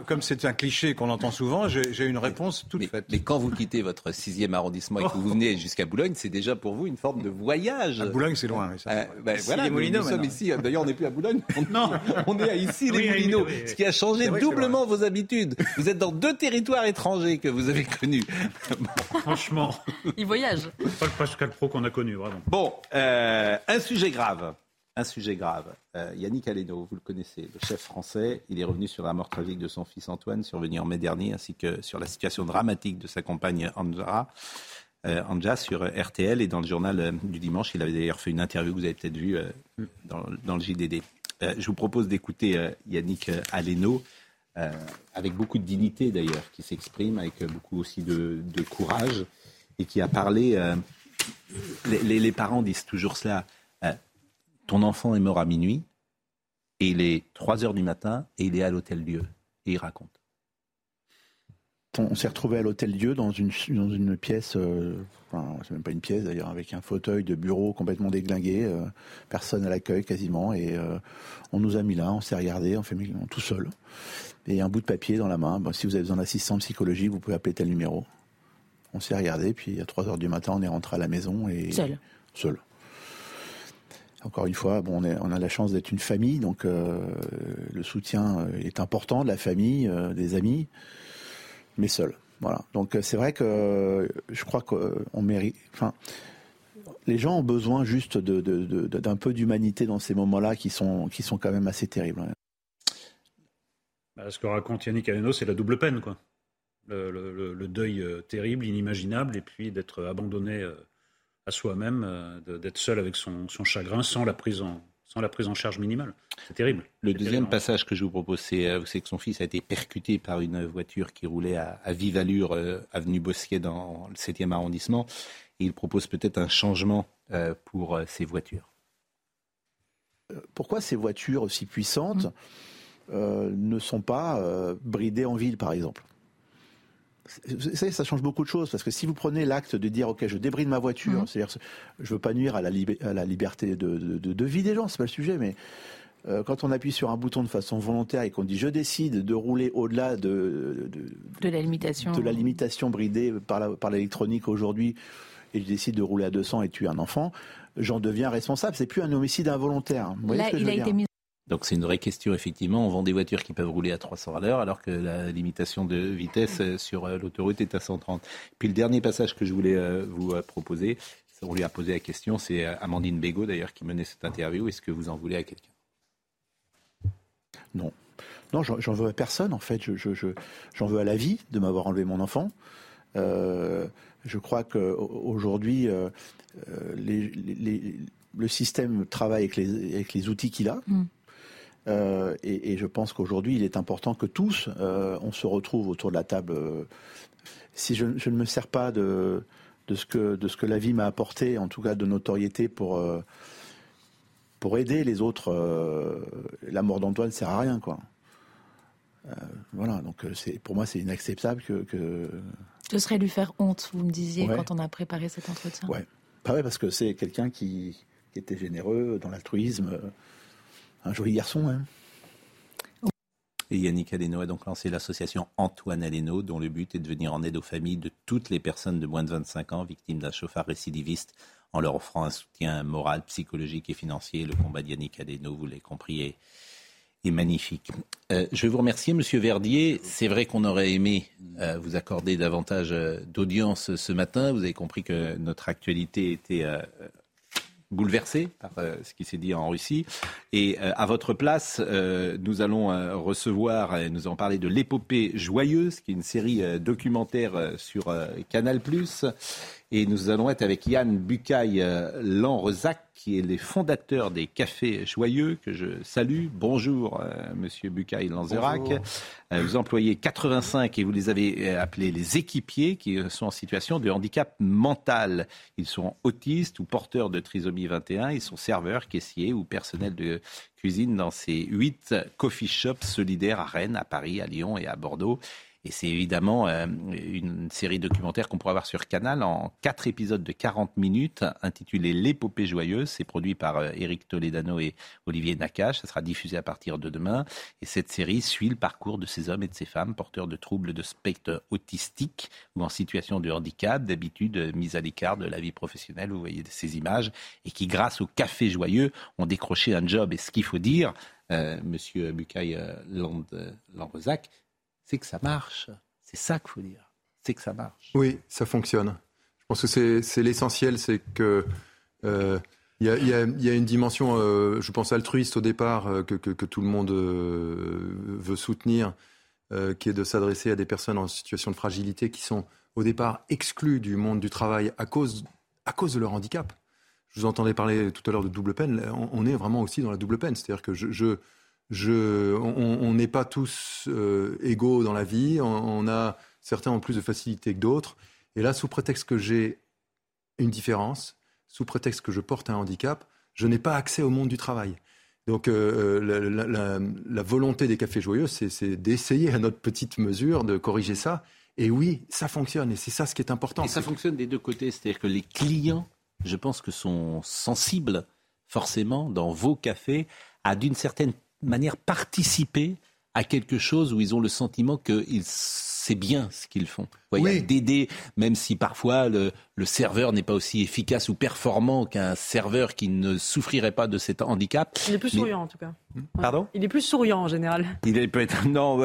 Comme c'est un cliché qu'on entend souvent, j'ai une réponse toute faite. Mais quand vous quittez votre sixième arrondissement et que vous venez jusqu'à Boulogne, c'est déjà pour vous une forme de voyage. À Boulogne, c'est loin. ça. Euh, ben, voilà, nous, nous sommes ici. D'ailleurs, on n'est plus à Boulogne. non, on est à ici, les Moulineaux. ce qui a changé doublement vos habitudes. Vous êtes dans deux territoires étrangers que vous avez connus. Franchement. Il voyage. Pas le Pascal Pro qu'on a connu, Bon, euh, un sujet grave. Un sujet grave. Euh, Yannick Aleno, vous le connaissez, le chef français, il est revenu sur la mort tragique de son fils Antoine, survenu en mai dernier, ainsi que sur la situation dramatique de sa compagne Anja, euh, sur RTL et dans le journal du dimanche. Il avait d'ailleurs fait une interview, vous avez peut-être vu, dans, le JDD. je vous propose d'écouter Yannick Aleno, avec beaucoup de dignité d'ailleurs, qui s'exprime, avec beaucoup aussi de, courage, et qui a parlé les, parents disent toujours cela. Euh, ton enfant est mort à minuit, et il est 3 heures du matin, et il est à l'hôtel Dieu. Et il raconte. On s'est retrouvé à l'hôtel Dieu dans une, pièce, euh, enfin, c'est même pas une pièce d'ailleurs, avec un fauteuil de bureau complètement déglingué, euh, personne à l'accueil quasiment, et on nous a mis là, on s'est regardé, on fait tout seul, et un bout de papier dans la main. si vous avez besoin d'assistance psychologique, vous pouvez appeler tel numéro. On s'est regardé, puis à 3 heures du matin, on est rentré à la maison et seul. Seul. Encore une fois, bon, on, a la chance d'être une famille, donc euh, le soutien euh, est important de la famille, euh, des amis, mais seul. Voilà. Donc c'est vrai que je crois qu'on mérite. Enfin, les gens ont besoin juste d'un peu d'humanité dans ces moments-là qui sont, qui sont quand même assez terribles. Bah, ce que raconte Yannick Aleno, c'est la double peine, quoi le, deuil euh, terrible, inimaginable, et puis d'être abandonné euh, à soi-même, euh, d'être seul avec son, chagrin sans la prise en, sans la prise en charge minimale. C'est terrible. Le deuxième passage que je vous propose, c'est que son fils a été percuté par une voiture qui roulait à, vive allure, avenue Bosquet, dans le 7e arrondissement. Et il propose peut-être un changement pour ces voitures. Pourquoi ces voitures aussi puissantes ne sont pas bridées en ville, par exemple? Ça, ça change beaucoup de choses parce que si vous prenez l'acte de dire ok je débride ma voiture, mhm. c'est-à-dire je veux pas nuire à la, à la liberté de, de, vie des gens, c'est pas le sujet, mais euh, quand on appuie sur un bouton de façon volontaire et qu'on dit je décide de rouler au-delà de, de, la limitation de la limitation bridée par par l'électronique aujourd'hui et je décide de rouler à 200 et tuer un enfant, j'en deviens responsable. C'est plus un homicide involontaire. Là, il a été mis donc c'est une vraie question, effectivement. On vend des voitures qui peuvent rouler à 300 à l'heure, alors que la limitation de vitesse euh, sur euh, l'autoroute est à 130. Puis le dernier passage que je voulais euh, vous proposer, on lui a posé la question, c'est Amandine Bégaud d'ailleurs qui menait cette interview. Est-ce que vous en voulez à quelqu'un? Non. Non, j'en veux à personne en fait. J'en veux à la vie de m'avoir enlevé mon enfant. je crois qu'aujourd'hui, le système travaille avec les, outils qu'il a. Mm. Euh, et, je pense qu'aujourd'hui, il est important que tous, euh, on se retrouve autour de la table. si je, ne me sers pas de, de, ce que, de ce que la vie m'a apporté, en tout cas de notoriété pour, euh, pour aider les autres, la mort d'Antoine ne sert à rien. Quoi. voilà, donc pour moi, c'est inacceptable que, que... Ce serait lui faire honte, vous me disiez, quand on a préparé cet entretien. Ouais. Pas vrai, parce que c'est quelqu'un qui, qui était généreux dans l'altruisme un joli garçon. Hein. Et Yannick Aleno a donc lancé l'association Antoine Aleno, dont le but est de venir en aide aux familles de toutes les personnes de moins de 25 ans victimes d'un chauffard récidiviste, en leur offrant un soutien moral, psychologique et financier. Le combat de Yannick Aleno, vous l'avez compris, est, magnifique. Euh, je vous remercie, Monsieur Verdier. C'est vrai qu'on aurait aimé euh, vous accorder davantage euh, d'audience ce matin. Vous avez compris que notre actualité était bouleversé par euh, ce qui s'est dit en Russie. Et euh, à votre place, euh, nous allons recevoir, nous allons parler de l'épopée joyeuse, qui est une série documentaire sur Canal+. Et nous allons être avec Yann Bucaille-Lanrezac, qui est le fondateur des Cafés Joyeux, que je salue. Bonjour, euh, monsieur Bucaille-Lanzerac. Euh, vous employez 85 et vous les avez euh, appelés les équipiers, qui sont en situation de handicap mental. Ils sont autistes ou porteurs de trisomie 21. Ils sont serveurs, caissiers ou personnels de cuisine dans ces huit coffee shops solidaires à Rennes, à Paris, à Lyon et à Bordeaux. Et c'est évidemment euh, une série documentaire qu'on pourra voir sur Canal en quatre épisodes de 40 minutes, intitulé L'épopée joyeuse. C'est produit par euh, Eric Toledano et Olivier Nakache. Ça sera diffusé à partir de demain. Et cette série suit le parcours de ces hommes et de ces femmes porteurs de troubles de spectre autistique ou en situation de handicap, d'habitude mis à l'écart de la vie professionnelle. Vous voyez ces images. Et qui, grâce au café joyeux, ont décroché un job. Et ce qu'il faut dire, euh, Monsieur Bucaille Land, c'est que ça marche. C'est ça qu'il faut dire. C'est que ça marche. Oui, ça fonctionne. Je pense que c'est l'essentiel, c'est que euh, il y, a, une dimension, euh, je pense, altruiste au départ euh, que, tout le monde veut soutenir, qui est de s'adresser à des personnes en situation de fragilité qui sont au départ exclues du monde du travail à cause de leur handicap. Je vous entendais parler tout à l'heure de double peine. On, est vraiment aussi dans la double peine. C'est-à-dire que je on n'est pas tous euh, égaux dans la vie. On, a certains ont plus de facilité que d'autres. Et là, sous prétexte que j'ai une différence, sous prétexte que je porte un handicap, je n'ai pas accès au monde du travail. Donc euh, euh, la, volonté des cafés joyeux, c'est d'essayer à notre petite mesure de corriger ça. Et oui, ça fonctionne. Et c'est ça ce qui est important. Et ça fonctionne des deux côtés. C'est-à-dire que les clients, je pense que sont sensibles forcément dans vos cafés à d'une certaine manière participer à quelque chose où ils ont le sentiment que c'est bien ce qu'ils font. Oui. D'aider, même si parfois le, serveur n'est pas aussi efficace ou performant qu'un serveur qui ne souffrirait pas de cet handicap. Il est plus souriant en tout cas. Pardon? Il est plus souriant en général. Il est peut-être non,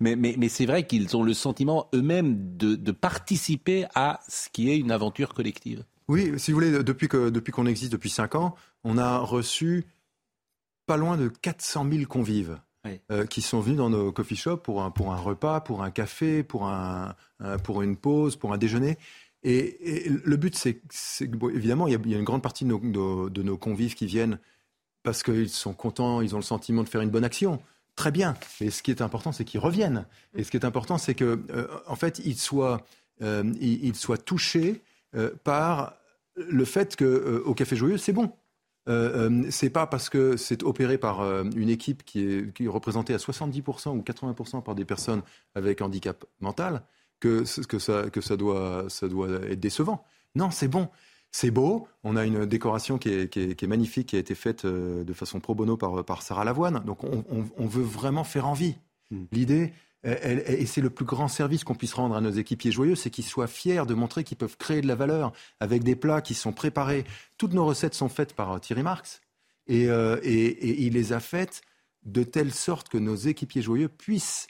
mais, mais, mais c'est vrai qu'ils ont le sentiment eux-mêmes de, de participer à ce qui est une aventure collective. Oui, si vous voulez, depuis que depuis qu'on existe depuis cinq ans, on a reçu pas loin de 400 000 convives. Euh, qui sont venus dans nos coffee shops pour un, pour un repas, pour un café, pour, un, pour une pause, pour un déjeuner. Et, le but, c'est évidemment, il y, a, une grande partie de nos, de nos convives qui viennent parce qu'ils sont contents, ils ont le sentiment de faire une bonne action. Très bien. Mais ce qui est important, c'est qu'ils reviennent. Et ce qui est important, c'est que, euh, en fait, ils soient, euh, ils, soient touchés par le fait que au Café Joyeux, c'est bon. Euh, euh, c'est pas parce que c'est opéré par euh, une équipe qui est, qui est représentée à 70% ou 80% par des personnes avec handicap mental que, que, ça, que ça, doit, ça doit être décevant. Non, c'est bon. C'est beau. On a une décoration qui est, qui est, qui est, magnifique, qui a été faite de façon pro bono par, par Sarah Lavoine. Donc on, on, on veut vraiment faire envie. Hmm. L'idée, et c'est le plus grand service qu'on puisse rendre à nos équipiers joyeux, c'est qu'ils soient fiers de montrer qu'ils peuvent créer de la valeur avec des plats qui sont préparés. Toutes nos recettes sont faites par euh, Thierry Marx et, euh, il les a faites de telle sorte que nos équipiers joyeux puissent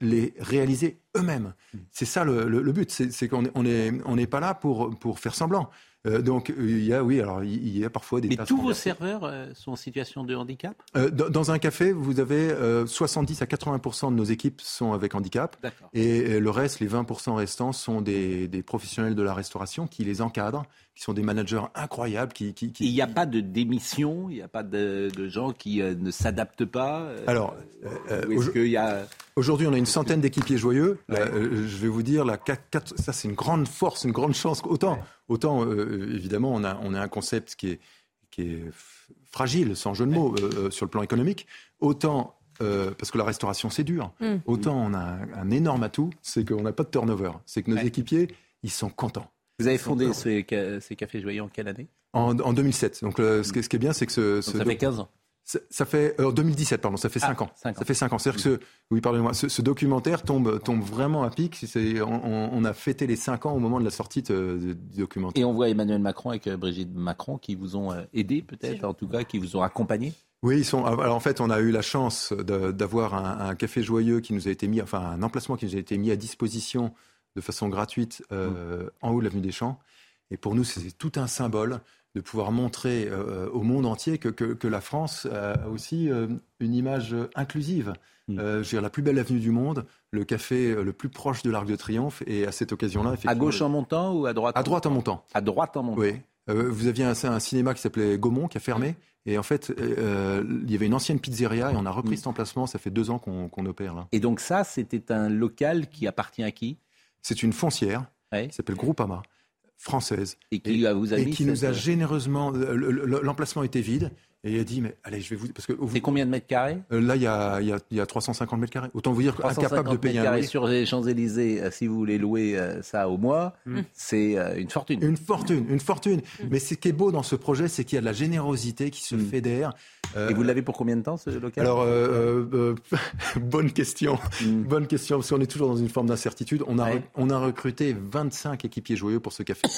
les réaliser eux-mêmes. Mmh. C'est ça le, but, c'est qu'on n'est pas là pour faire semblant. Euh, donc il y a, oui, alors il y a parfois des. Mais tous vos serveurs euh, sont en situation de handicap? Euh, dans, un café, vous avez 70 à 80 de nos équipes sont avec handicap, et le reste, les 20 restants, sont des, professionnels de la restauration qui les encadrent, qui sont des managers incroyables. Qui, qui, Il n'y a pas de démission, il n'y a pas de, gens qui ne s'adaptent pas. Alors, Aujourd'hui, on a une centaine d'équipiers joyeux. je vais vous dire, la ça c'est une grande force, une grande chance. Autant, autant euh, évidemment, on a, on a un concept qui est, qui est fragile, sans jeu de mots, euh, euh, sur le plan économique. Autant parce que la restauration c'est dur. Mm. Autant on a un, énorme atout, c'est qu'on n'a pas de turnover. C'est que nos équipiers, ils sont contents. Vous avez fondé ces, cafés joyeux en quelle année? En, 2007. Donc ce, qui est, bien, c'est que ce, ça fait 15 ans. Ça fait 2017, euh, pardon, ça fait 5 ah, ans. Ça fait 5 ans. C'est-à-dire que ce, oui, pardonnez-moi, ce, documentaire tombe, tombe vraiment à pic. On, on, a fêté les 5 ans au moment de la sortie du documentaire. Et on voit Emmanuel Macron avec euh, Brigitte Macron qui vous ont euh, aidé, peut-être, en tout cas, qui vous ont accompagné? Oui, ils sont. Alors en fait, on a eu la chance d'avoir un, café joyeux qui nous a été mis, enfin un emplacement qui nous a été mis à disposition de façon gratuite mmh. en haut de l'avenue des Champs. Et pour nous, c'est tout un symbole de pouvoir montrer euh, au monde entier que, que, la France a aussi euh, une image inclusive. Mm. Euh, je veux dire, la plus belle avenue du monde, le café le plus proche de l'Arc de Triomphe, et à cette occasion-là, À gauche en montant ou à droite À droite en montant. À droite en montant. Oui. vous aviez un, un, cinéma qui s'appelait Gaumont qui a fermé. Et en fait, il y avait une ancienne pizzeria et on a repris mm. cet emplacement. Ça fait deux ans qu'on opère là. Et donc ça, c'était un local qui appartient à qui? C'est une foncière qui s'appelle Groupama française. Et qui, vous a et qui nous a généreusement. L'emplacement était vide. Et il a dit, mais allez, je vais vous... Parce que C'est combien de mètres carrés? Euh, Là, il y, a, il, y a, il y a 350 mètres carrés. Autant vous dire incapable de payer mètres carrés sur les Champs-Élysées, euh, si vous voulez louer euh, ça au mois, mm. c'est une fortune. Une fortune, une fortune. Mm. Mais ce qui est beau dans ce projet, c'est qu'il y a de la générosité qui se mm. fédère. Et vous l'avez pour combien de temps, ce local? Alors, bonne question. Bonne question, parce qu'on est toujours dans une forme d'incertitude. On, a, on a recruté 25 équipiers joyeux pour ce café.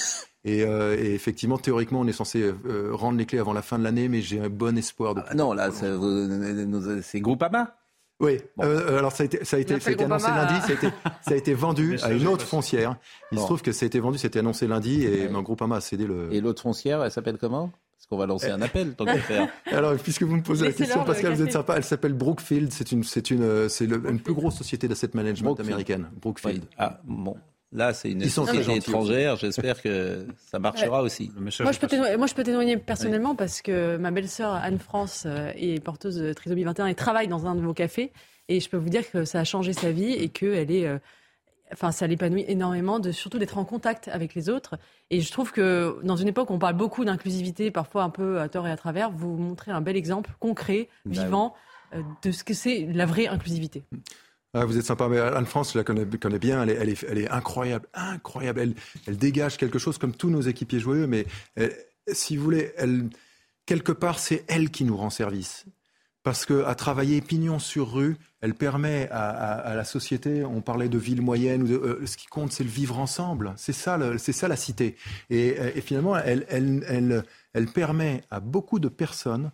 Et, et, effectivement, théoriquement, on est censé rendre les clés avant la fin de l'année, mais j'ai un bon espoir de. Ah, non, là, c'est Groupama. Oui, euh, alors ça a été, ça a été, ça a été annoncé lundi, ça a été, ça a été vendu à une autre foncière. Il se trouve que ça a été vendu, c'était annoncé lundi et ouais. Groupama a cédé le. Et l'autre foncière, elle s'appelle comment? Parce qu'on va lancer un appel tant qu'à faire. Alors, puisque vous me posez la question, Pascal, vous êtes sympa, elle s'appelle Brookfield, c'est une, c'est une, c'est une plus grosse société d'asset management américaine. Brookfield. Ah, bon. Là, c'est une société étrangère. J'espère que ça marchera aussi. Moi je, peux moi, je peux témoigner personnellement parce que ma belle-sœur Anne-France euh, est porteuse de trisomie 21 et travaille dans un de vos cafés. Et je peux vous dire que ça a changé sa vie et qu'elle est. Euh, enfin, ça l'épanouit énormément, de, surtout d'être en contact avec les autres. Et je trouve que dans une époque où on parle beaucoup d'inclusivité, parfois un peu à tort et à travers, vous montrez un bel exemple concret, bah vivant, euh, de ce que c'est la vraie inclusivité. Ah, vous êtes sympa, mais Anne-France, je la connais, bien, elle est, incroyable, incroyable. Elle, dégage quelque chose comme tous nos équipiers joyeux, mais si vous voulez, quelque part, c'est elle qui nous rend service. Parce qu'à travailler pignon sur rue, elle permet à, la société, on parlait de ville moyenne, de, euh, ce qui compte, c'est le vivre ensemble. C'est ça, c'est ça la cité. Et, et finalement, elle, elle permet à beaucoup de personnes,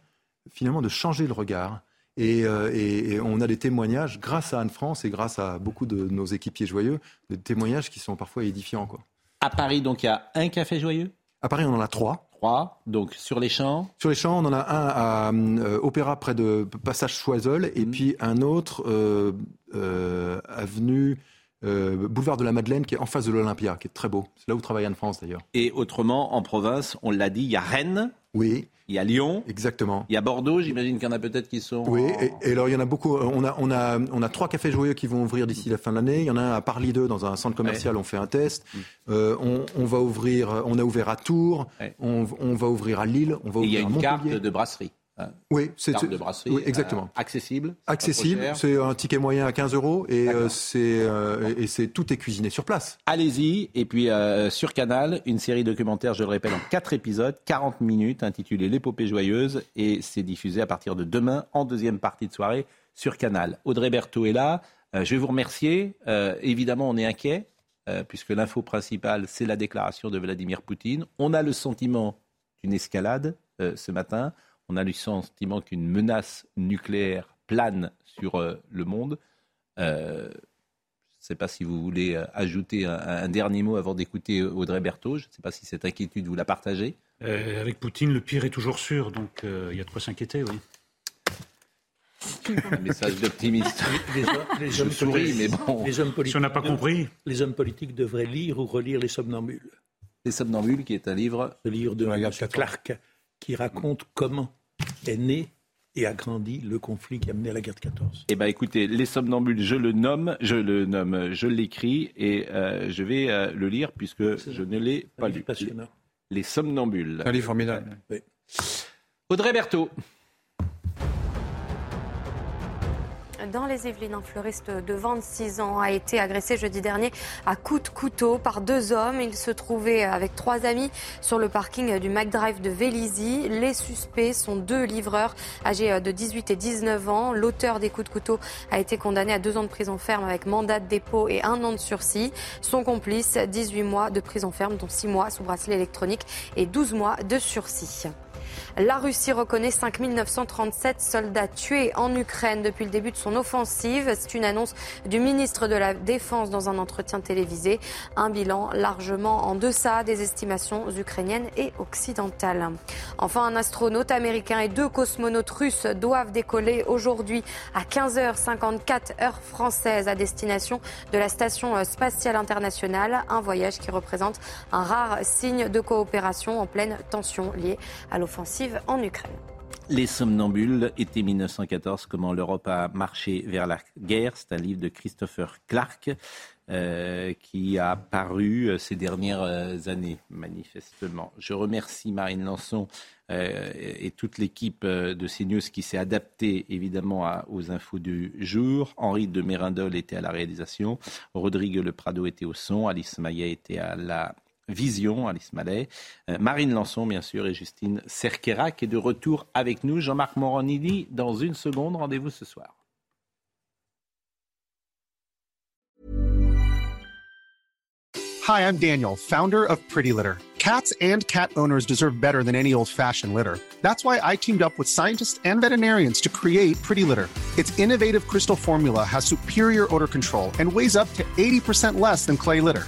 finalement, de changer le regard euh, et, on a des témoignages, grâce à Anne-France et grâce à beaucoup de nos équipiers joyeux, des témoignages qui sont parfois édifiants. Quoi. À Paris, donc, il y a un café joyeux? À Paris, on en a trois. Trois, donc sur les champs? Sur les champs, on en a un à euh, Opéra près de Passage Choiseul, et mhm. puis un autre euh, avenue boulevard de la Madeleine, qui est en face de l'Olympia, qui est très beau. C'est là où travaille Anne-France d'ailleurs. Et autrement, en province, on l'a dit, il y a Rennes. Oui. Il y a Lyon. Exactement. Il y a Bordeaux, j'imagine qu'il y en a peut-être qui sont. Oui, et, alors il y en a beaucoup. On a, on a, on a trois cafés joyeux qui vont ouvrir d'ici la fin de l'année. Il y en a un à Parly 2 dans un centre commercial, on fait un test. Mm. Euh, on, on, va ouvrir, on a ouvert à Tours, on, on, va ouvrir à Lille, on va ouvrir et il y a une carte de brasserie. Hein. Oui, c'est de brasserie. Oui, exactement. Euh, accessible. Accessible. C'est un ticket moyen à 15 euros et euh, c'est euh, et c'est tout est cuisiné sur place. Allez-y et puis sur Canal une série documentaire, je le répète, en quatre épisodes, 40 minutes, intitulée L'épopée joyeuse et c'est diffusé à partir de demain en deuxième partie de soirée sur Canal. Audrey Berthaud est là. je vais vous remercier. évidemment, on est inquiet puisque l'info principale c'est la déclaration de Vladimir Poutine. On a le sentiment d'une escalade ce matin on a le sentiment qu'une menace nucléaire plane sur euh, le monde. Euh, je ne sais pas si vous voulez euh, ajouter un, dernier mot avant d'écouter Audrey Berthaud. Je ne sais pas si cette inquiétude, vous la partagez. avec Poutine, le pire est toujours sûr, donc il y a de quoi s'inquiéter, oui. Un message d'optimiste. Les, hommes souris, mais bon. Les hommes politiques, si on n'a pas compris. Les hommes politiques devraient lire ou relire Les Somnambules. Les Somnambules, qui est un livre. Le livre de Clark, qui raconte comment est né et a grandi le conflit qui a mené à la guerre de 14. Eh bien, écoutez, Les Somnambules, je le nomme, je le nomme, je l'écris et euh, je vais euh, le lire puisque je ne l'ai pas lu. Passionnant. Les Somnambules. Un livre formidable. Oui. Audrey Berthaud. Dans les Yvelines. Un fleuriste de 26 ans a été agressé jeudi dernier à coups de couteau par deux hommes. Il se trouvait avec trois amis sur le parking du McDrive de Vélizy. Les suspects sont deux livreurs âgés de 18 et 19 ans. L'auteur des coups de couteau a été condamné à deux ans de prison ferme avec mandat de dépôt et un an de sursis. Son complice, 18 mois de prison ferme, dont 6 mois sous bracelet électronique et 12 mois de sursis. La Russie reconnaît 5 937 soldats tués en Ukraine depuis le début de son offensive. C'est une annonce du ministre de la Défense dans un entretien télévisé. Un bilan largement en deçà des estimations ukrainiennes et occidentales. Enfin, un astronaute américain et deux cosmonautes russes doivent décoller aujourd'hui à 15h54 heure française à destination de la station spatiale internationale. Un voyage qui représente un rare signe de coopération en pleine tension liée à l'offensive en Ukraine. Les somnambules, été 1914, comment l'Europe a marché vers la guerre. C'est un livre de Christopher Clark. qui a paru ces dernières années, manifestement. Je remercie Marine Lançon et toute l'équipe de CNews qui s'est adaptée évidemment aux infos du jour. Henri de Mérindol était à la réalisation, Rodrigue Le Prado était au son, Alice Maillet était à la Vision, Alice Mallet, euh, Marine Lançon, bien sûr, et Justine Cerquera, qui est de retour avec nous. Jean-Marc dans une seconde, rendez-vous ce soir. Hi, I'm Daniel, founder of Pretty Litter. Cats and cat owners deserve better than any old-fashioned litter. That's why I teamed up with scientists and veterinarians to create Pretty Litter. Its innovative crystal formula has superior odor control and weighs up to 80% less than clay litter.